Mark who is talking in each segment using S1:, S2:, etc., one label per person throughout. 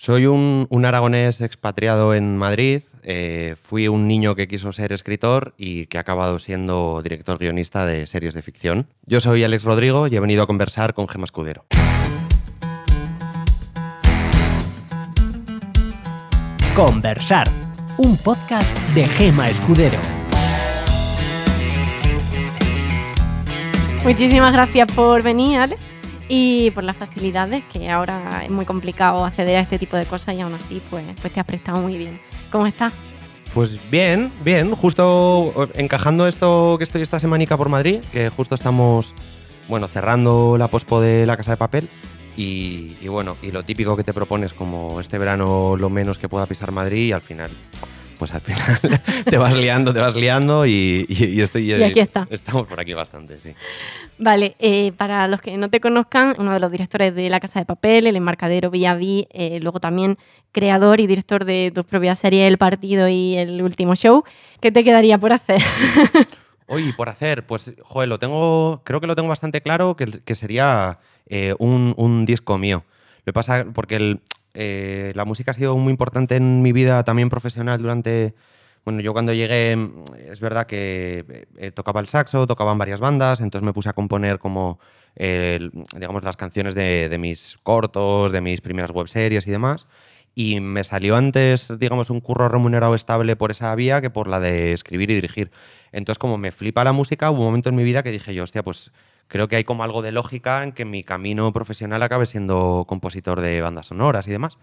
S1: Soy un, un aragonés expatriado en Madrid. Eh, fui un niño que quiso ser escritor y que ha acabado siendo director guionista de series de ficción. Yo soy Alex Rodrigo y he venido a conversar con Gema Escudero.
S2: Conversar, un podcast de Gema Escudero.
S3: Muchísimas gracias por venir, Ale, y por las facilidades, que ahora es muy complicado acceder a este tipo de cosas y aún así pues, pues te has prestado muy bien. ¿Cómo estás?
S1: Pues bien, bien, justo encajando esto que estoy esta semanica por Madrid, que justo estamos, bueno, cerrando la pospo de la Casa de Papel y, y bueno, y lo típico que te propones como este verano lo menos que pueda pisar Madrid y al final pues al final te vas liando, te vas liando y, y, y estoy,
S3: Y aquí está.
S1: estamos por aquí bastante, sí.
S3: Vale, eh, para los que no te conozcan, uno de los directores de La Casa de Papel, El Enmarcadero Villaví, eh, luego también creador y director de tus propias series El Partido y El Último Show. ¿Qué te quedaría por hacer?
S1: Oye, por hacer, pues, joder, lo tengo, creo que lo tengo bastante claro, que, que sería eh, un, un disco mío. Lo que pasa, porque el, eh, la música ha sido muy importante en mi vida también profesional durante... Bueno, yo cuando llegué, es verdad que eh, tocaba el saxo, tocaba en varias bandas, entonces me puse a componer como, eh, digamos, las canciones de, de, mis cortos, de mis primeras webseries y demás. Y me salió antes, digamos, un curro remunerado estable por esa vía que por la de escribir y dirigir. Entonces, como me flipa la música, hubo un momento en mi vida que dije yo, hostia, pues creo que hay como algo de lógica en que mi camino profesional acabe siendo compositor de bandas sonoras y demás.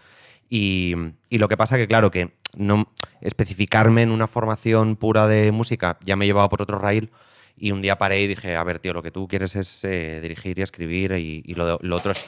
S1: Y, y, lo que pasa que, claro, que no especificarme en una formación pura de música ya me llevaba por otro rail y un día paré y dije, a ver, tío, lo que tú quieres es eh, dirigir y escribir y, y lo, lo, otro es,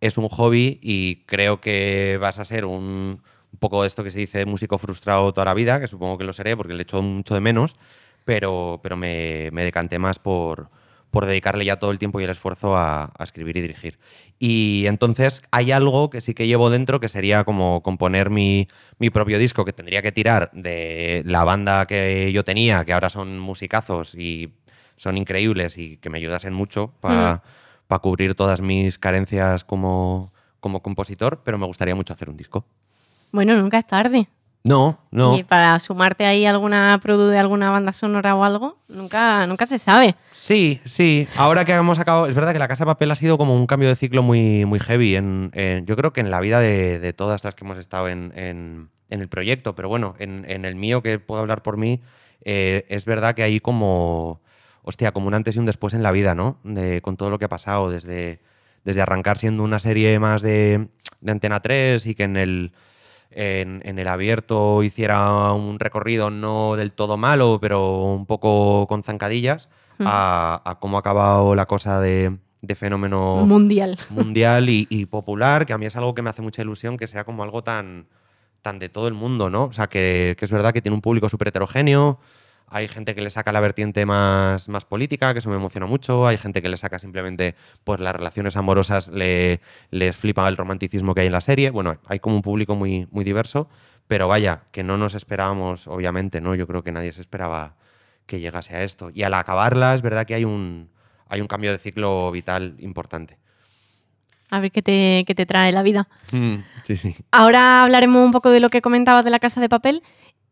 S1: es un hobby y creo que vas a ser un, un poco esto que se dice músico frustrado toda la vida, que supongo que lo seré porque le echo mucho de menos, pero, pero me, me decanté más por por dedicarle ya todo el tiempo y el esfuerzo a, a, escribir y dirigir. Y entonces hay algo que sí que llevo dentro que sería como componer mi, mi, propio disco, que tendría que tirar de la banda que yo tenía, que ahora son musicazos y son increíbles y que me ayudasen mucho para mm. pa cubrir todas mis carencias como, como compositor, pero me gustaría mucho hacer un disco.
S3: Bueno, nunca es tarde.
S1: No, no.
S3: Y para sumarte ahí alguna produ de alguna banda sonora o algo, nunca, nunca se sabe.
S1: Sí, sí. Ahora que hemos acabado, es verdad que la Casa de Papel ha sido como un cambio de ciclo muy, muy heavy. En, en yo creo que en la vida de, de todas las que hemos estado en, en, en el proyecto, pero bueno, en, el mío, que puedo hablar por mí, eh, es verdad que hay como, hostia, como un antes y un después en la vida, ¿no? De, con todo lo que ha pasado, desde, desde arrancar siendo una serie más de, de Antena 3 y que en el en, en, el abierto hiciera un recorrido no del todo malo, pero un poco con zancadillas, mm. a, a, cómo ha acabado la cosa de, de fenómeno
S3: mundial,
S1: mundial y, y, popular, que a mí es algo que me hace mucha ilusión que sea como algo tan, tan de todo el mundo, ¿no? O sea, que, que es verdad que tiene un público súper heterogéneo, hay gente que le saca la vertiente más, más política, que eso me emociona mucho. Hay gente que le saca simplemente pues, las relaciones amorosas, le, les flipa el romanticismo que hay en la serie. Bueno, hay como un público muy, muy diverso, pero vaya, que no nos esperábamos, obviamente, ¿no? Yo creo que nadie se esperaba que llegase a esto. Y al acabarla, es verdad que hay un, hay un cambio de ciclo vital importante.
S3: A ver qué te, qué te trae la vida.
S1: Mm, sí, sí.
S3: Ahora hablaremos un poco de lo que comentabas de la casa de papel.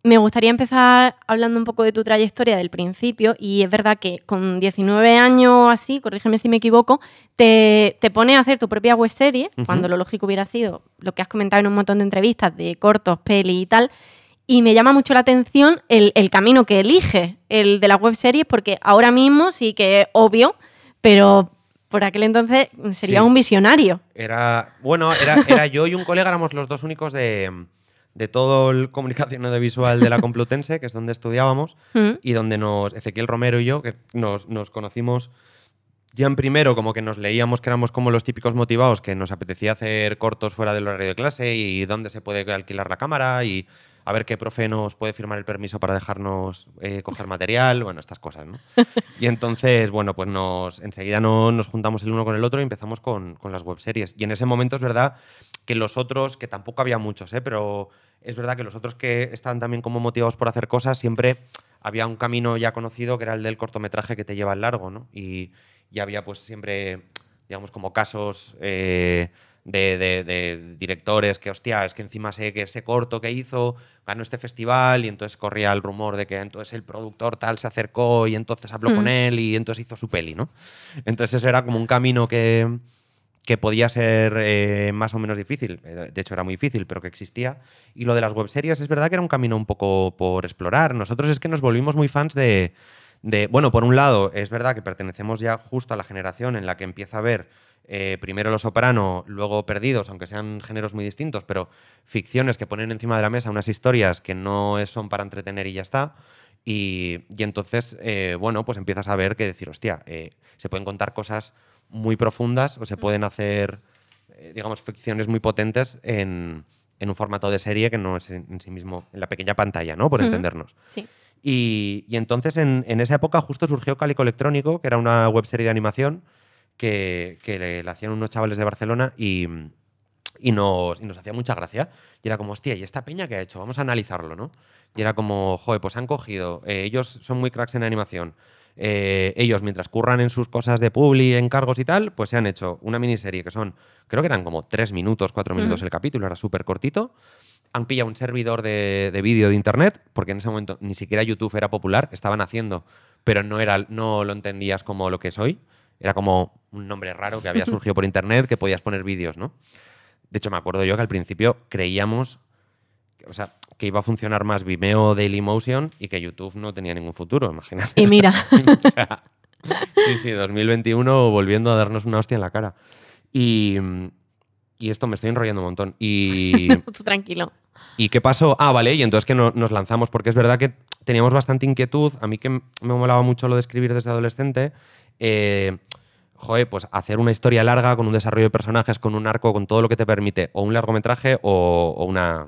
S3: Me gustaría empezar hablando un poco de tu trayectoria del principio y es verdad que con 19 años así, corrígeme si me equivoco, te, te pones a hacer tu propia web serie, cuando lo lógico hubiera sido lo que has comentado en un montón de entrevistas de cortos, peli y tal. Y me llama mucho la atención el, el camino que elige, el de las web series, porque ahora mismo sí que es obvio, pero por aquel entonces sería
S1: Sí.
S3: un visionario.
S1: Era, bueno, era, era yo y un colega, éramos los dos únicos de, de todo el comunicación audiovisual de la Complutense, que es donde estudiábamos,
S3: Mm.
S1: y donde nos, Ezequiel Romero y yo, que nos, nos conocimos ya en primero, como que nos leíamos que éramos como los típicos motivados, que nos apetecía hacer cortos fuera del horario de clase y dónde se puede alquilar la cámara y a ver qué profe nos puede firmar el permiso para dejarnos eh, coger material, bueno, estas cosas, ¿no? Y entonces, bueno, pues nos, enseguida no, nos juntamos el uno con el otro y empezamos con, con las webseries. Y en ese momento es verdad que los otros, que tampoco había muchos, ¿eh? pero es verdad que los otros que estaban también como motivados por hacer cosas, siempre había un camino ya conocido que era el del cortometraje que te lleva al largo, ¿no? Y, y había pues siempre, digamos, como casos eh, de, de- de directores que, hostia, es que encima sé que ese corto que hizo ganó este festival y entonces corría el rumor de que entonces el productor tal se acercó y entonces habló con
S3: Mm.
S1: él y entonces hizo su peli, ¿no? Entonces eso era como un camino que, que podía ser eh, más o menos difícil. Eh, De hecho, era muy difícil, pero que existía. Y lo de las webseries es verdad que era un camino un poco por explorar. Nosotros es que nos volvimos muy fans de, de- bueno, por un lado, es verdad que pertenecemos ya justo a la generación en la que empieza a ver eh, primero Los Soprano, luego Perdidos, aunque sean géneros muy distintos, pero ficciones que ponen encima de la mesa unas historias que no son para entretener y ya está. Y, y entonces, eh, bueno, pues empiezas a ver que decir, hostia, eh, se pueden contar cosas muy profundas o se pueden hacer, digamos, ficciones muy potentes en, en un formato de serie que no es en, en sí mismo, en la pequeña pantalla, ¿no? Por entendernos.
S3: Sí.
S1: Y, y entonces en, en esa época justo surgió Cálico Electrónico, que era una webserie de animación que, que le, hacían unos chavales de Barcelona y, y, nos, y nos hacía mucha gracia. Y era como, hostia, ¿y esta peña qué ha hecho? Vamos a analizarlo, ¿no? Y era como, joder, pues han cogido, eh, ellos son muy cracks en animación. eh, ellos, mientras curran en sus cosas de publi, encargos y tal, pues se han hecho una miniserie que son, creo que eran como tres minutos, cuatro minutos el capítulo, era súper cortito han pillado un servidor de, de vídeo de internet, porque en ese momento ni siquiera YouTube era popular, estaban haciendo, pero no, era, no lo entendías como lo que es hoy. Era como un nombre raro que había surgido por internet que podías poner vídeos, ¿no? De hecho, me acuerdo yo que al principio creíamos o sea, que iba a funcionar más Vimeo Dailymotion y que YouTube no tenía ningún futuro, imagínate.
S3: Y mira,
S1: O sea, sí, sí, 2021 volviendo a darnos una hostia en la cara. Y, y esto me estoy enrollando un montón. Y,
S3: tú tranquilo.
S1: ¿Y qué pasó? Ah, vale, y entonces que no- nos lanzamos, porque es verdad que teníamos bastante inquietud. A mí que me molaba mucho lo de escribir desde adolescente. eh, joder, pues hacer una historia larga con un desarrollo de personajes, con un arco, con todo lo que te permite, o un largometraje o, o una,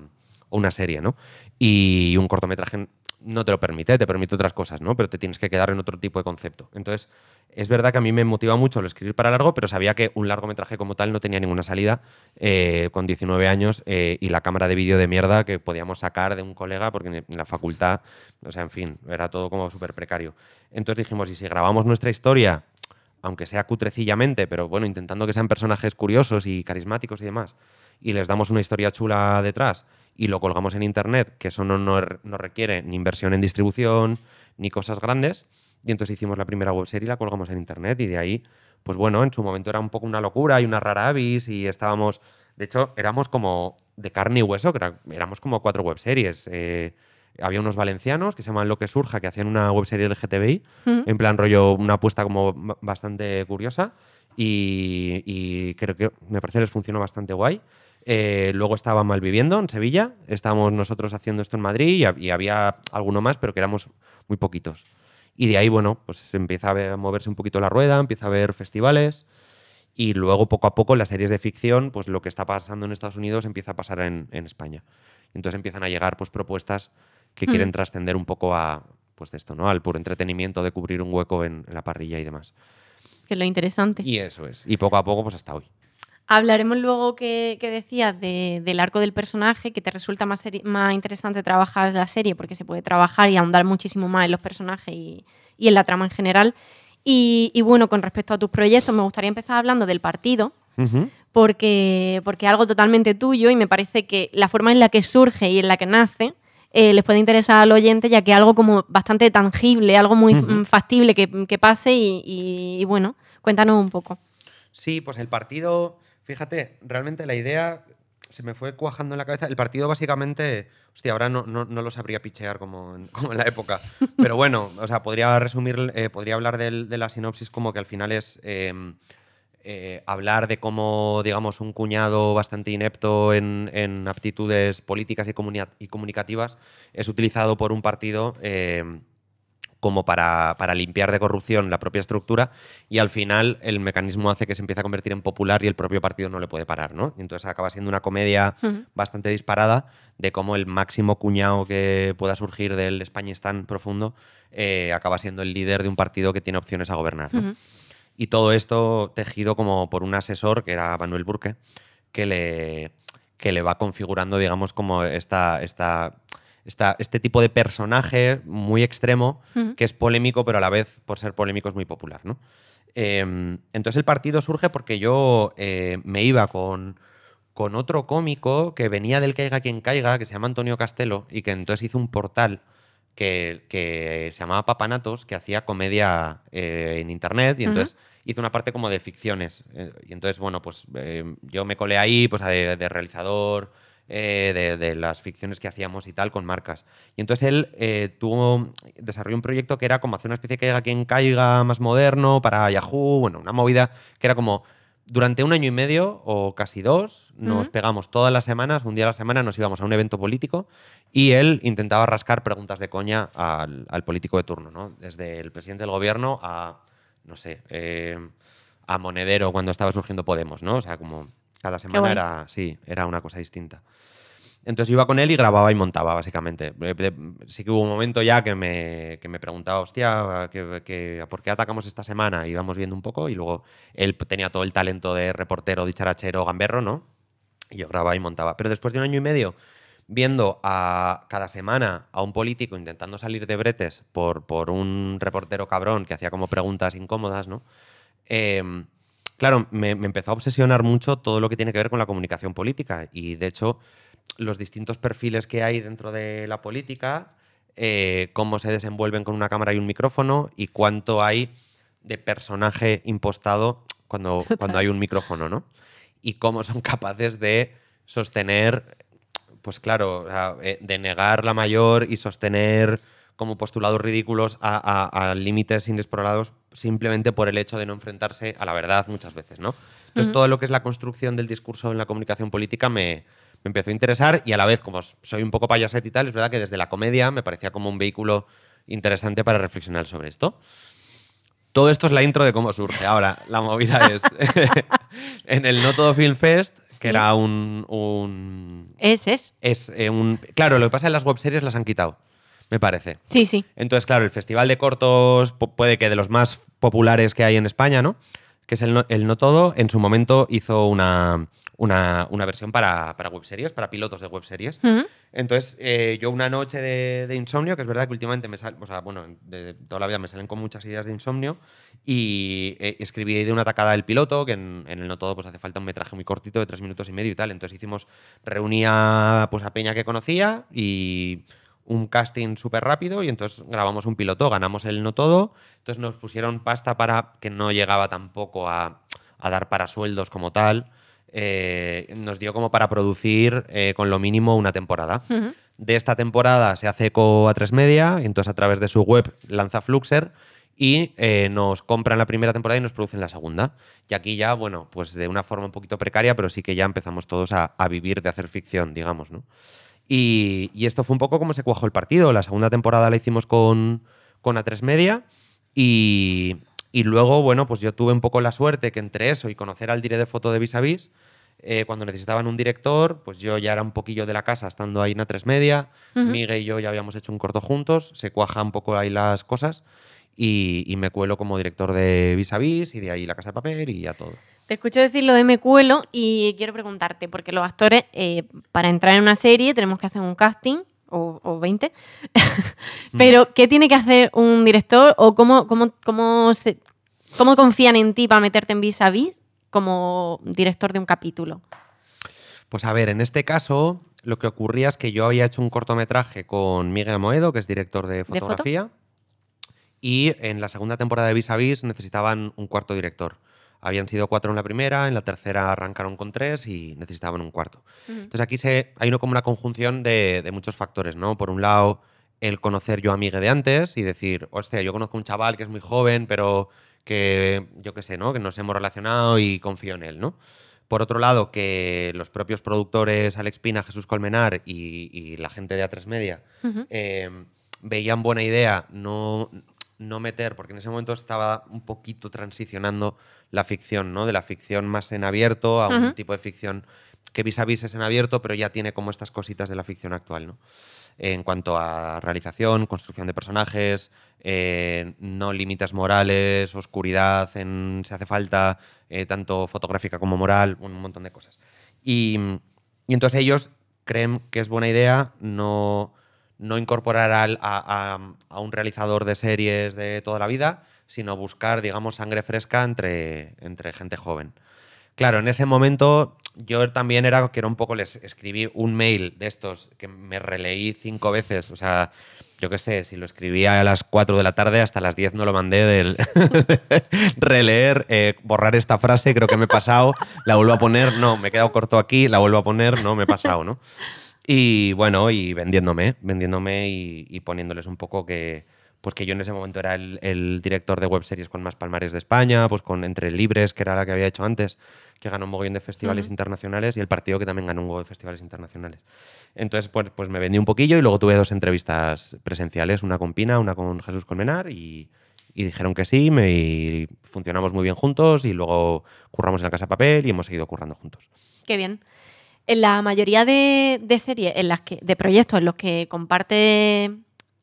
S1: o una serie, ¿no? Y un cortometraje no te lo permite, te permite otras cosas, ¿no? Pero te tienes que quedar en otro tipo de concepto. Entonces, es verdad que a mí me motiva mucho el escribir para largo, pero sabía que un largometraje como tal no tenía ninguna salida eh, con 19 años eh, y la cámara de vídeo de mierda que podíamos sacar de un colega porque en la facultad, o sea, en fin, era todo como súper precario. Entonces dijimos, ¿y si grabamos nuestra historia, aunque sea cutrecillamente, pero bueno, intentando que sean personajes curiosos y carismáticos y demás, y les damos una historia chula detrás y lo colgamos en internet, que eso no, no, requiere ni inversión en distribución ni cosas grandes, y entonces hicimos la primera webserie y la colgamos en internet y de ahí, pues bueno, en su momento era un poco una locura y una rara avis y estábamos, de hecho, éramos como de carne y hueso, éramos como cuatro webseries. eh, había unos valencianos que se llaman Lo que surja, que hacían una webserie LGTBI,
S3: Mm.
S1: en plan rollo, una apuesta como ba- bastante curiosa y, y creo que me parece que les funcionó bastante guay. Eh, luego estaba Malviviendo en Sevilla, estábamos nosotros haciendo esto en Madrid y, y había alguno más, pero que éramos muy poquitos. Y de ahí, bueno, pues empieza a, ver- a moverse un poquito la rueda, empieza a haber festivales y luego poco a poco las series de ficción, pues lo que está pasando en Estados Unidos empieza a pasar en, en España. Entonces empiezan a llegar pues propuestas que quieren trascender un poco a pues de esto, ¿no? Al puro entretenimiento de cubrir un hueco en, en la parrilla y demás.
S3: Que es lo interesante.
S1: Y eso es. Y poco a poco, pues hasta hoy.
S3: Hablaremos luego que, que decías de- del arco del personaje, que te resulta más, más interesante trabajar la serie porque se puede trabajar y ahondar muchísimo más en los personajes y, y en la trama en general. Y, y bueno, con respecto a tus proyectos, me gustaría empezar hablando del partido, porque, porque es algo totalmente tuyo y me parece que la forma en la que surge y en la que nace eh, les puede interesar al oyente, ya que algo como bastante tangible, algo muy mm, factible que, que pase y, y- y bueno, cuéntanos un poco.
S1: Sí, pues el partido, fíjate, realmente la idea se me fue cuajando en la cabeza. El partido básicamente, hostia, ahora no, no, no lo sabría pichear como en, como en la época. Pero bueno, o sea, podría resumir, eh, podría hablar de la sinopsis como que al final es eh, eh, hablar de cómo, digamos, un cuñado bastante inepto en, en aptitudes políticas y, comunicativas es utilizado por un partido eh, como para, para limpiar de corrupción la propia estructura y al final el mecanismo hace que se empiece a convertir en popular y el propio partido no le puede parar, ¿no? Y entonces acaba siendo una comedia bastante disparada de cómo el máximo cuñado que pueda surgir del Españistán profundo eh, acaba siendo el líder de un partido que tiene opciones a gobernar. Y todo esto tejido como por un asesor, que era Manuel Burke, que le, que le va configurando, digamos, como esta, esta, esta- este tipo de personaje muy extremo, que es polémico, pero a la vez, por ser polémico, es muy popular, ¿no? Eh, entonces el partido surge porque yo eh, me iba con, con otro cómico que venía del Caiga quien caiga, que se llama Antonio Castelo, y que entonces hizo un portal que, que se llamaba Papanatos, que hacía comedia eh, en internet, y entonces hizo una parte como de ficciones. eh, y entonces, bueno, pues eh, yo me colé ahí, pues de, de realizador, de, de las ficciones que hacíamos y tal con marcas. Y entonces él tuvo, desarrolló un proyecto que era como hacer una especie de caiga quien caiga más moderno para Yahoo, bueno, una movida que era como durante un año y medio o casi dos, nos pegamos todas las semanas, un día a la semana nos íbamos a un evento político y él intentaba rascar preguntas de coña al, al político de turno, ¿no? Desde el presidente del gobierno a, no sé, eh, a Monedero cuando estaba surgiendo Podemos, ¿no? O sea, como cada semana
S3: guay.
S1: era, sí, era una cosa distinta. Entonces iba con él y grababa y montaba, básicamente. Eh, Sí que hubo un momento ya que me, que me preguntaba, hostia, ¿qué- qué- ¿por qué atacamos esta semana? Íbamos viendo un poco y luego él tenía todo el talento de reportero, dicharachero, gamberro, ¿no? Y yo grababa y montaba. Pero después de un año y medio viendo a cada semana a un político intentando salir de bretes por, por un reportero cabrón que hacía como preguntas incómodas, ¿no? Em, claro, me, me empezó a obsesionar mucho todo lo que tiene que ver con la comunicación política. Y de hecho, los distintos perfiles que hay dentro de la política, eh, cómo se desenvuelven con una cámara y un micrófono y cuánto hay de personaje impostado cuando, cuando hay un micrófono, ¿no? Y cómo son capaces de sostener, pues claro, o sea, eh, de negar la mayor y sostener como postulados ridículos a, a- a límites inexplorados simplemente por el hecho de no enfrentarse a la verdad muchas veces, ¿no? Entonces todo lo que es la construcción del discurso en la comunicación política me, me empezó a interesar y a la vez, como soy un poco payaset y tal, es verdad que desde la comedia me parecía como un vehículo interesante para reflexionar sobre esto. Todo esto es la intro de cómo surge. Ahora, la movida es en el No Todo Film Fest,
S3: Sí.
S1: que era un, un-
S3: Es, es.
S1: es eh, un claro, lo que pasa es que las webseries las han quitado, me parece.
S3: Sí, sí.
S1: Entonces, claro, el festival de cortos pu- puede que de los más populares que hay en España, ¿no? Que es el No, el no Todo, en su momento hizo una, una, una versión para, para webseries, para pilotos de webseries. Entonces, eh, yo una noche de, de insomnio, que es verdad que últimamente me salen, o sea, bueno, de toda la vida me salen con muchas ideas de insomnio, y eh, escribí de una tacada el piloto, que en, en el no todo pues hace falta un metraje muy cortito de tres minutos y medio y tal. Entonces hicimos, reunía pues a Peña que conocía y un casting súper rápido y entonces grabamos un piloto, ganamos el no todo, entonces nos pusieron pasta para que no llegaba tampoco a, a dar para sueldos como tal, eh, nos dio como para producir eh, con lo mínimo una temporada. De esta temporada se hace eco a tres media, y entonces a través de su web lanza Fluxer y eh, nos compran la primera temporada y nos producen la segunda. Y aquí ya, bueno, pues de una forma un poquito precaria, pero sí que ya empezamos todos a, a vivir de hacer ficción, digamos, ¿no? Y, y esto fue un poco como se cuajó el partido. La segunda temporada la hicimos con, con A3 Media y, y luego, bueno, pues yo tuve un poco la suerte que entre eso y conocer al director de foto de Vis a Vis, eh, cuando necesitaban un director, pues yo ya era un poquillo de la casa estando ahí en A3 Media. Miguel y yo ya habíamos hecho un corto juntos, se cuaja un poco ahí las cosas y, y me cuelo como director de Vis a Vis y de ahí La Casa de Papel y ya todo.
S3: Te escucho decir lo de me cuelo y quiero preguntarte, porque los actores, eh, para entrar en una serie tenemos que hacer un casting, o, o 20, pero ¿qué tiene que hacer un director o cómo, cómo, cómo, se, cómo confían en ti para meterte en vis a vis como director de un capítulo?
S1: Pues a ver, en este caso lo que ocurría es que yo había hecho un cortometraje con Miguel Moedo, que es director de
S3: foto?
S1: fotografía, y en la segunda temporada de Vis a Vis necesitaban un cuarto director. Habían sido cuatro en la primera, en la tercera arrancaron con tres y necesitaban un cuarto. Entonces aquí se, hay como una conjunción de, de, muchos factores, ¿no? Por un lado, el conocer yo a Miguel de antes y decir, hostia, yo conozco a un chaval que es muy joven, pero que yo qué sé, ¿no? Que nos hemos relacionado y confío en él, ¿no? Por otro lado, que los propios productores Alex Pina, Jesús Colmenar y, la gente de A3 Media eh, veían buena idea no, no meter, porque en ese momento estaba un poquito transicionando la ficción, ¿no? De la ficción más en abierto a un tipo de ficción que vis a vis es en abierto, pero ya tiene como estas cositas de la ficción actual, ¿no? En cuanto a realización, construcción de personajes, eh, no límites morales, oscuridad, en, si hace falta, eh, tanto fotográfica como moral, un montón de cosas. Y, y entonces ellos creen que es buena idea no no incorporar a, un realizador de series de toda la vida, sino buscar, digamos, sangre fresca entre, entre gente joven. Claro, en ese momento yo también era que era un poco, les escribí un mail de estos que me releí cinco veces, o sea, yo qué sé, si lo escribía a las 4 de la tarde, hasta las 10 no lo mandé del releer, eh, borrar esta frase, creo que me he pasado, la vuelvo a poner, no, me he quedado corto aquí, la vuelvo a poner, no, me he pasado, ¿no? Y bueno, y vendiéndome, vendiéndome y, poniéndoles un poco que, pues que yo en ese momento era el, director de web series con más palmares de España, pues con Entre Libres, que era la que había hecho antes, que ganó un mogollón de festivales internacionales, y el partido que también ganó un mogollón de festivales internacionales. Entonces, pues, pues me vendí un poquillo y luego tuve dos entrevistas presenciales, una con Pina, una con Jesús Colmenar, y, dijeron que sí, me, y funcionamos muy bien juntos, y luego curramos en la Casa Papel y hemos seguido currando juntos.
S3: Qué bien. En la mayoría de, series, en las que, de proyectos en los que comparte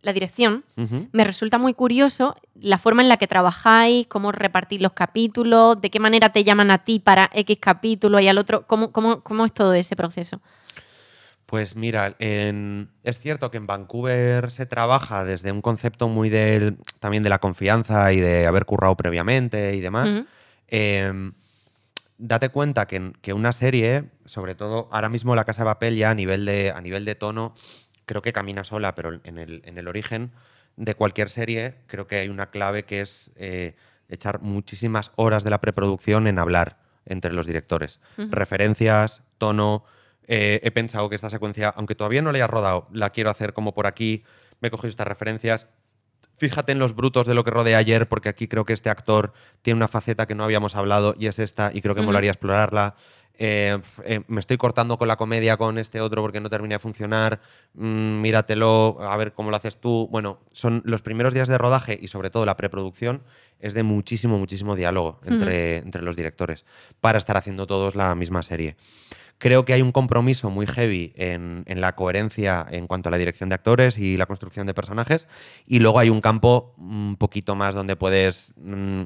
S3: la dirección, me resulta muy curioso la forma en la que trabajáis, cómo repartís los capítulos, de qué manera te llaman a ti para X capítulo y al otro, cómo, cómo, es todo ese proceso.
S1: Pues mira, es cierto que en Vancouver se trabaja desde un concepto muy del, también de la confianza y de haber currado previamente y demás date cuenta que, que, una serie, sobre todo ahora mismo La Casa de Papel ya a nivel de, a nivel de tono, creo que camina sola, pero en el, en el origen de cualquier serie creo que hay una clave que es eh, echar muchísimas horas de la preproducción en hablar entre los directores. Referencias, tono. Eh, he pensado que esta secuencia, aunque todavía no la haya rodado, la quiero hacer como por aquí, me he cogido estas referencias Fíjate en los brutos de lo que rodea ayer, porque aquí creo que este actor tiene una faceta que no habíamos hablado y es esta, y creo que molaría explorarla. Eh, eh, me estoy cortando con la comedia con este otro porque no termina de funcionar, mm, míratelo, a ver cómo lo haces tú. Bueno, son los primeros días de rodaje y sobre todo la preproducción es de muchísimo, muchísimo diálogo entre, entre los directores para estar haciendo todos la misma serie. Creo que hay un compromiso muy heavy en, la coherencia en cuanto a la dirección de actores y la construcción de personajes. Y luego hay un campo un poquito más donde puedes, mm,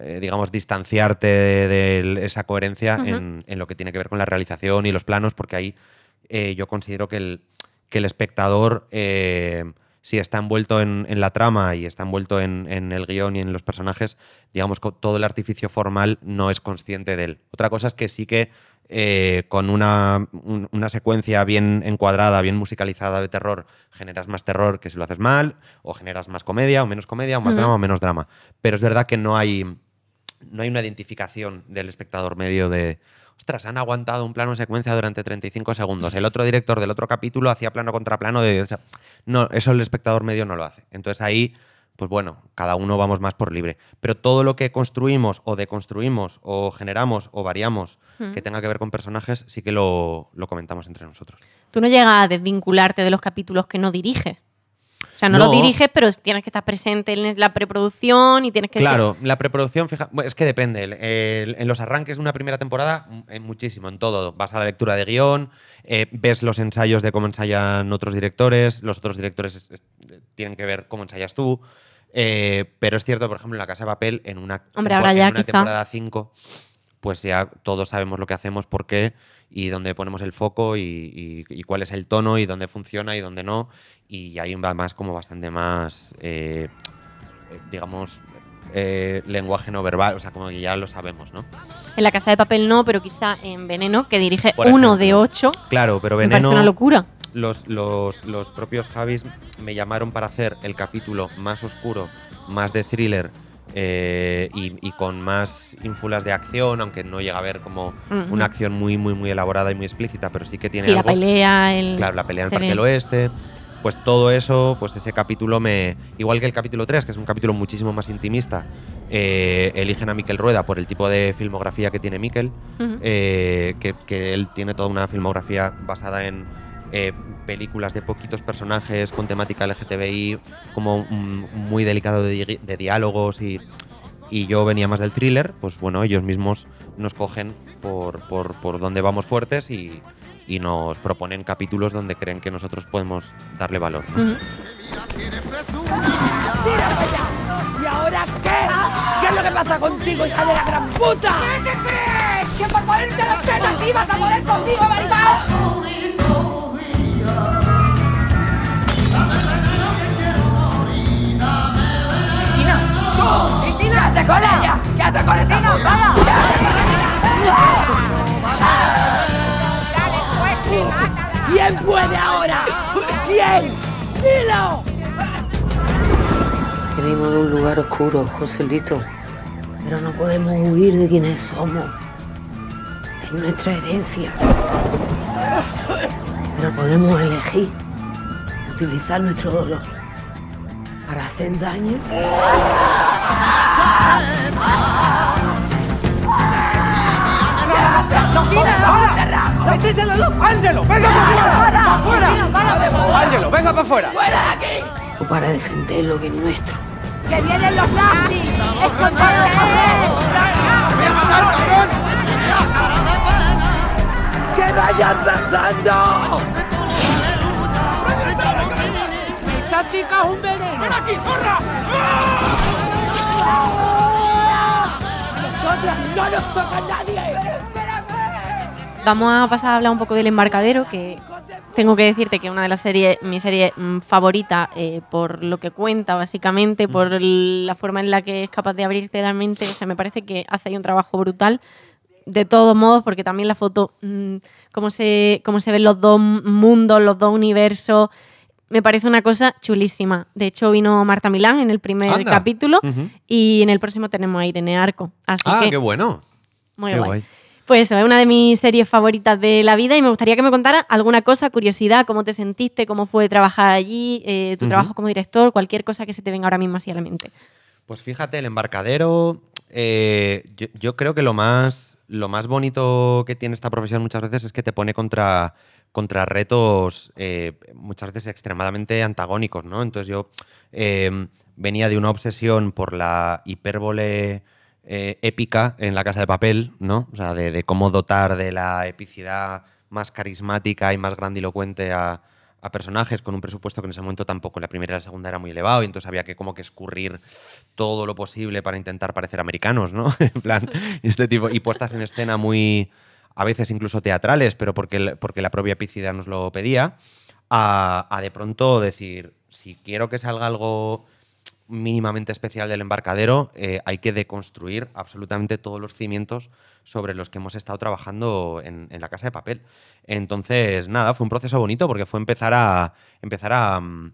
S1: eh, digamos, distanciarte de, esa coherencia en, lo que tiene que ver con la realización y los planos, porque ahí eh, yo considero que el, el espectador eh, si está envuelto en, la trama y está envuelto en, en, el guion y en los personajes, digamos que todo el artificio formal no es consciente de él. Otra cosa es que sí que eh, con una, secuencia bien encuadrada, bien musicalizada de terror, generas más terror que si lo haces mal, o generas más comedia o menos comedia, o más drama o menos drama. Pero es verdad que no hay, no hay una identificación del espectador medio de, ostras, han aguantado un plano secuencia durante 35 segundos. El otro director del otro capítulo hacía plano contra plano de... no, eso el espectador medio no lo hace. Entonces ahí pues bueno, cada uno vamos más por libre. Pero todo lo que construimos o deconstruimos o generamos o variamos que tenga que ver con personajes, sí que lo, comentamos entre nosotros.
S3: Tú no llegas a desvincularte de los capítulos que no diriges. O sea, no, lo diriges, pero tienes que estar presente en la preproducción y tienes que...
S1: Claro, la preproducción, fija, es que depende. en los arranques de una primera temporada, en muchísimo, en todo. Vas a la lectura de guion, eh, ves los ensayos de cómo ensayan otros directores, los otros directores tienen que ver cómo ensayas tú. Eh, pero es cierto, por ejemplo, en La Casa de Papel, en una, temporada 5, pues ya todos sabemos lo que hacemos, por qué y dónde ponemos el foco y, cuál es el tono y dónde funciona y dónde no. Y ahí va más como bastante más, eh, digamos, eh, lenguaje no verbal, o sea, como que ya lo sabemos, ¿no?
S3: En la casa de papel no, pero quizá en Veneno, que dirige
S1: Por
S3: uno
S1: ejemplo.
S3: de ocho,
S1: Claro, pero
S3: me parece
S1: Veneno,
S3: una locura.
S1: Los, los, los propios Javis me llamaron para hacer el capítulo más oscuro, más de thriller eh, y, y con más ínfulas de acción, aunque no llega a ver como una acción muy, muy, muy elaborada y muy explícita, pero sí que tiene
S3: Sí, la
S1: algo.
S3: pelea, el.
S1: Claro, la pelea en el Parque del Oeste. Pues todo eso, pues ese capítulo me. Igual que el capítulo 3, que es un capítulo muchísimo más intimista, eh, eligen a Miquel Rueda por el tipo de filmografía que tiene Miquel, eh, que, que él tiene toda una filmografía basada en eh, películas de poquitos personajes con temática LGTBI, como mm, muy delicado de, di- de diálogos y, y yo venía más del thriller, pues bueno, ellos mismos nos cogen por, por, por donde vamos fuertes y, y nos proponen capítulos donde creen que nosotros podemos darle valor. ¿no?
S3: Ujú.
S4: ¿Y ahora qué? ¿Qué es lo que pasa contigo, hija de la gran puta? ¿Qué te crees? ¿Que por ponerte los pelos ibas a poder conmigo, maricón? Con ella? ¿Qué haces con esta? ¿Qué haces con ella? ¿Quién puede ahora? ¿Quién? ¡Dilo!
S5: Venimos de un lugar oscuro, Joselito. Pero no podemos huir de quienes somos. Es nuestra herencia. Pero podemos elegir utilizar nuestro dolor para hacer daño.
S4: ¡Ángelo! ¡Venga para afuera! ¡Para afuera! ¡Ángelo, venga para afuera!
S5: O para defender lo que es nuestro.
S4: ¡Que vienen los nazis! ¡Que vayan pasando! ¡Esta chica es un veneno! ¡Ven aquí, zorra! ¡Nosotras no nos toca nadie!
S3: Vamos a pasar a hablar un poco del embarcadero, que tengo que decirte que es una de las series, mi serie mm, favorita, eh, por lo que cuenta, básicamente, por el- la forma en la que es capaz de abrirte la mente. O sea, me parece que hace ahí un trabajo brutal. De todos modos, porque también la foto, mm, cómo, se, cómo se ven los dos mundos, los dos universos, me parece una cosa chulísima. De hecho, vino Marta Milán en el primer
S1: Anda.
S3: capítulo y en el próximo tenemos a Irene Arco. Así
S1: Ah,
S3: que,
S1: qué bueno.
S3: muy
S1: Qué
S3: guay.
S1: guay.
S3: Pues eso, es una de mis series favoritas de la vida y me gustaría que me contara alguna cosa, curiosidad, cómo te sentiste, cómo fue trabajar allí, eh, tu trabajo como director, cualquier cosa que se te venga ahora mismo así a la mente.
S1: Pues fíjate, el embarcadero, eh, yo, yo creo que lo más, lo más bonito que tiene esta profesión muchas veces es que te pone contra, contra retos eh, muchas veces extremadamente antagónicos, ¿no? Entonces yo eh, venía de una obsesión por la hipérbole eh, épica en la casa de papel, ¿no? O sea, de, de cómo dotar de la epicidad más carismática y más grandilocuente a, a personajes con un presupuesto que en ese momento tampoco la primera y la segunda era muy elevado y entonces había que como que escurrir todo lo posible para intentar parecer americanos, ¿no? en plan, este tipo, y puestas en escena muy, a veces incluso teatrales, pero porque, porque la propia epicidad nos lo pedía, a de pronto decir, si quiero que salga algo mínimamente especial del embarcadero, eh, hay que deconstruir absolutamente todos los cimientos sobre los que hemos estado trabajando en, la casa de papel. Entonces, nada, fue un proceso bonito porque fue empezar a empezar a, mm,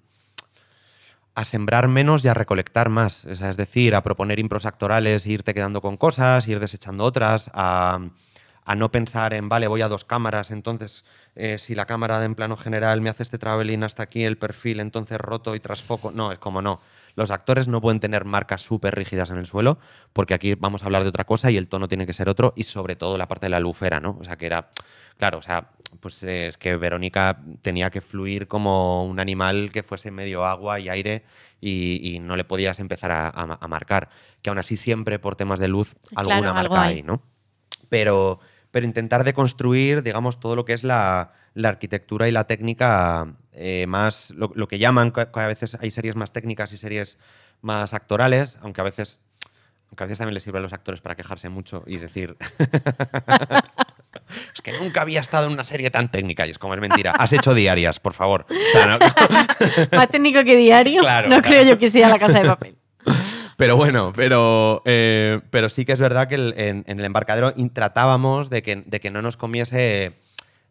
S1: sembrar menos y a recolectar más. Es decir, a proponer impros actorales, irte quedando con cosas, ir desechando otras, a, a no pensar en, vale, voy a dos cámaras, entonces eh, si la cámara en plano general me hace este traveling hasta aquí, el perfil, entonces roto y trasfoco. No, es como no. Los actores no pueden tener marcas súper rígidas en el suelo, porque aquí vamos a hablar de otra cosa y el tono tiene que ser otro, y sobre todo la parte de la lufera, ¿no? O sea, que era, claro, o sea, pues es que Verónica tenía que fluir como un animal que fuese medio agua y aire y, y no le podías empezar a, a- a marcar. Que aún así siempre por temas de luz
S3: Claro,
S1: alguna marca
S3: hay.
S1: hay, ¿no? Pero, pero intentar deconstruir, digamos, todo lo que es la, la arquitectura y la técnica eh, más, lo, lo que llaman, que a veces hay series más técnicas y series más actorales, aunque a veces, aunque a veces también les sirve a los actores para quejarse mucho y decir, es que nunca había estado en una serie tan técnica y es como es mentira, has hecho diarias, por favor. O sea, no-
S3: Más técnico que diario,
S1: Claro,
S3: no
S1: claro.
S3: creo yo que sea la casa de papel.
S1: Pero bueno, pero, eh, pero sí que es verdad que el- en, en el embarcadero tratábamos de que, de que no nos comiese,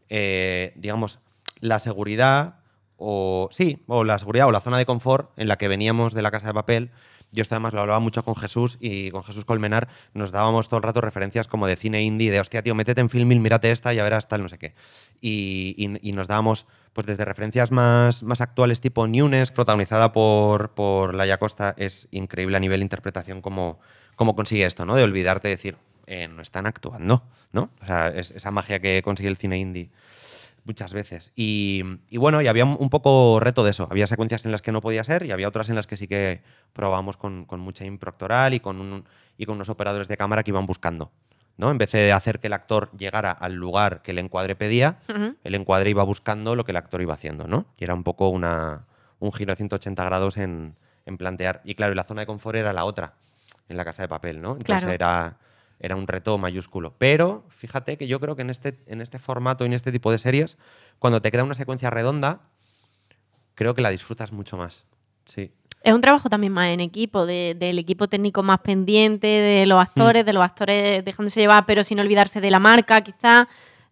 S1: eh, digamos, la seguridad o sí, o la seguridad o la zona de confort en la que veníamos de la casa de papel. Yo esto además lo hablaba mucho con Jesús y con Jesús Colmenar nos dábamos todo el rato referencias como de cine indie, de hostia, tío, métete en Filmil, mírate esta, ya verás tal, no sé qué. Y, y- y nos dábamos pues desde referencias más, más actuales tipo Nunes, protagonizada por, por Laia Costa, es increíble a nivel interpretación cómo, cómo consigue esto, ¿no? De olvidarte de decir, eh, no están actuando, ¿no? O sea, es esa magia que consigue el cine indie muchas veces. Y, y bueno, y había un poco reto de eso. Había secuencias en las que no podía ser y había otras en las que sí que probábamos con, con mucha impro actoral y con, un- y con unos operadores de cámara que iban buscando. ¿no? En vez de hacer que el actor llegara al lugar que el encuadre pedía, el encuadre iba buscando lo que el actor iba haciendo, ¿no? Y era un poco una, un giro de 180 grados en, en plantear. Y claro, la zona de confort era la otra, en la casa de papel, ¿no? Entonces
S3: Claro.
S1: era, era un reto mayúsculo. Pero fíjate que yo creo que en este, en este formato y en este tipo de series, cuando te queda una secuencia redonda, creo que la disfrutas mucho más. Sí.
S3: Es un trabajo también más en equipo, de- del equipo técnico más pendiente, de los actores,
S1: Mm.
S3: de los actores dejándose llevar, pero sin olvidarse de la marca, quizá.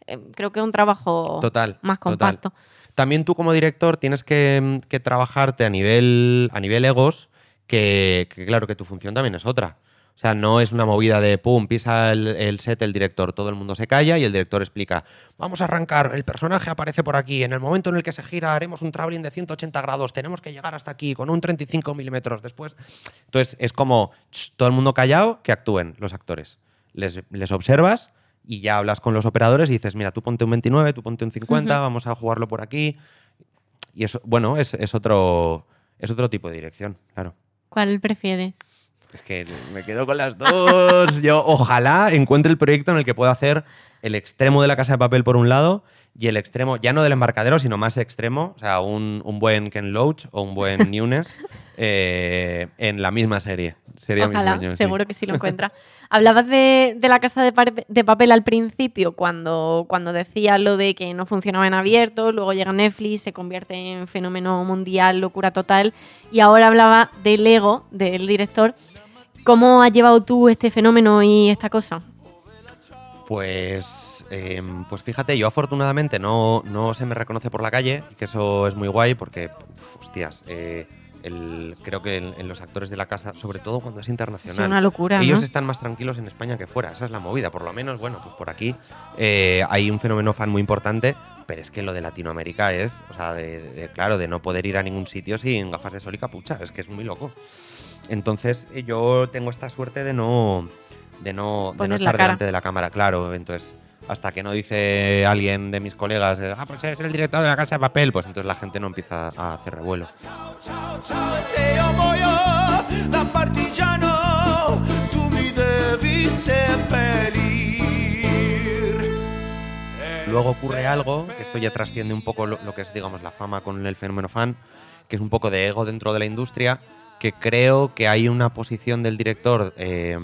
S3: Eh, creo que es un trabajo
S1: Total.
S3: más
S1: total.
S3: compacto.
S1: También tú como director tienes que, que trabajarte a nivel, a nivel egos, que, que claro que tu función también es otra. O sea, no es una movida de pum, pisa el, el set el director, todo el mundo se calla y el director explica, vamos a arrancar, el personaje aparece por aquí, en el momento en el que se gira haremos un traveling de 180 grados, tenemos que llegar hasta aquí con un 35 milímetros después. Entonces es como ch, todo el mundo callado, que actúen los actores. Les, les observas y ya hablas con los operadores y dices, mira, tú ponte un 29, tú ponte un 50,
S3: Ujú.
S1: vamos a jugarlo por aquí. Y eso, bueno, es, es otro, es otro tipo de dirección, claro.
S3: ¿Cuál prefieres?
S1: Es que me quedo con las dos. Yo ojalá encuentre el proyecto en el que pueda hacer el extremo de la casa de papel por un lado y el extremo, ya no del embarcadero, sino más extremo, o sea, un, un buen Ken Loach o un buen Nunes eh, en la misma serie. Sería
S3: Ojalá,
S1: mi sueño. sí.
S3: seguro que sí lo encuentras. Hablabas de, de la casa de, de papel al principio, cuando, cuando decías lo de que no funcionaba en abierto, luego llega Netflix, se convierte en fenómeno mundial, locura total, y ahora hablaba del ego del director. ¿Cómo has llevado tú este fenómeno y esta cosa?
S1: Pues, em, pues fíjate, yo afortunadamente no, no se me reconoce por la calle, que eso es muy guay porque, uf, hostias, eh, el- creo que en, en los actores de la casa, sobre todo cuando es
S3: Es
S1: internacional,
S3: una locura,
S1: ellos
S3: ¿no?
S1: están más tranquilos en España que fuera, esa es la movida, por lo menos, bueno, pues por aquí eh, hay un fenómeno fan muy importante, pero es que lo de Latinoamérica es, o sea, de, de- claro, de no poder ir a ningún sitio sin gafas de sol y capucha, es que es muy loco. Entonces eh, yo tengo esta suerte de no, de no, de no estar delante de la cámara, claro, entonces hasta que no dice alguien de mis colegas, ah, pues es el director de la casa de papel, pues entonces la gente no empieza a hacer revuelo. Luego ocurre algo, que esto ya trasciende un poco lo, lo que es, digamos, la fama con el fenómeno fan, que es un poco de ego dentro de la industria, que creo que hay una posición del director eh,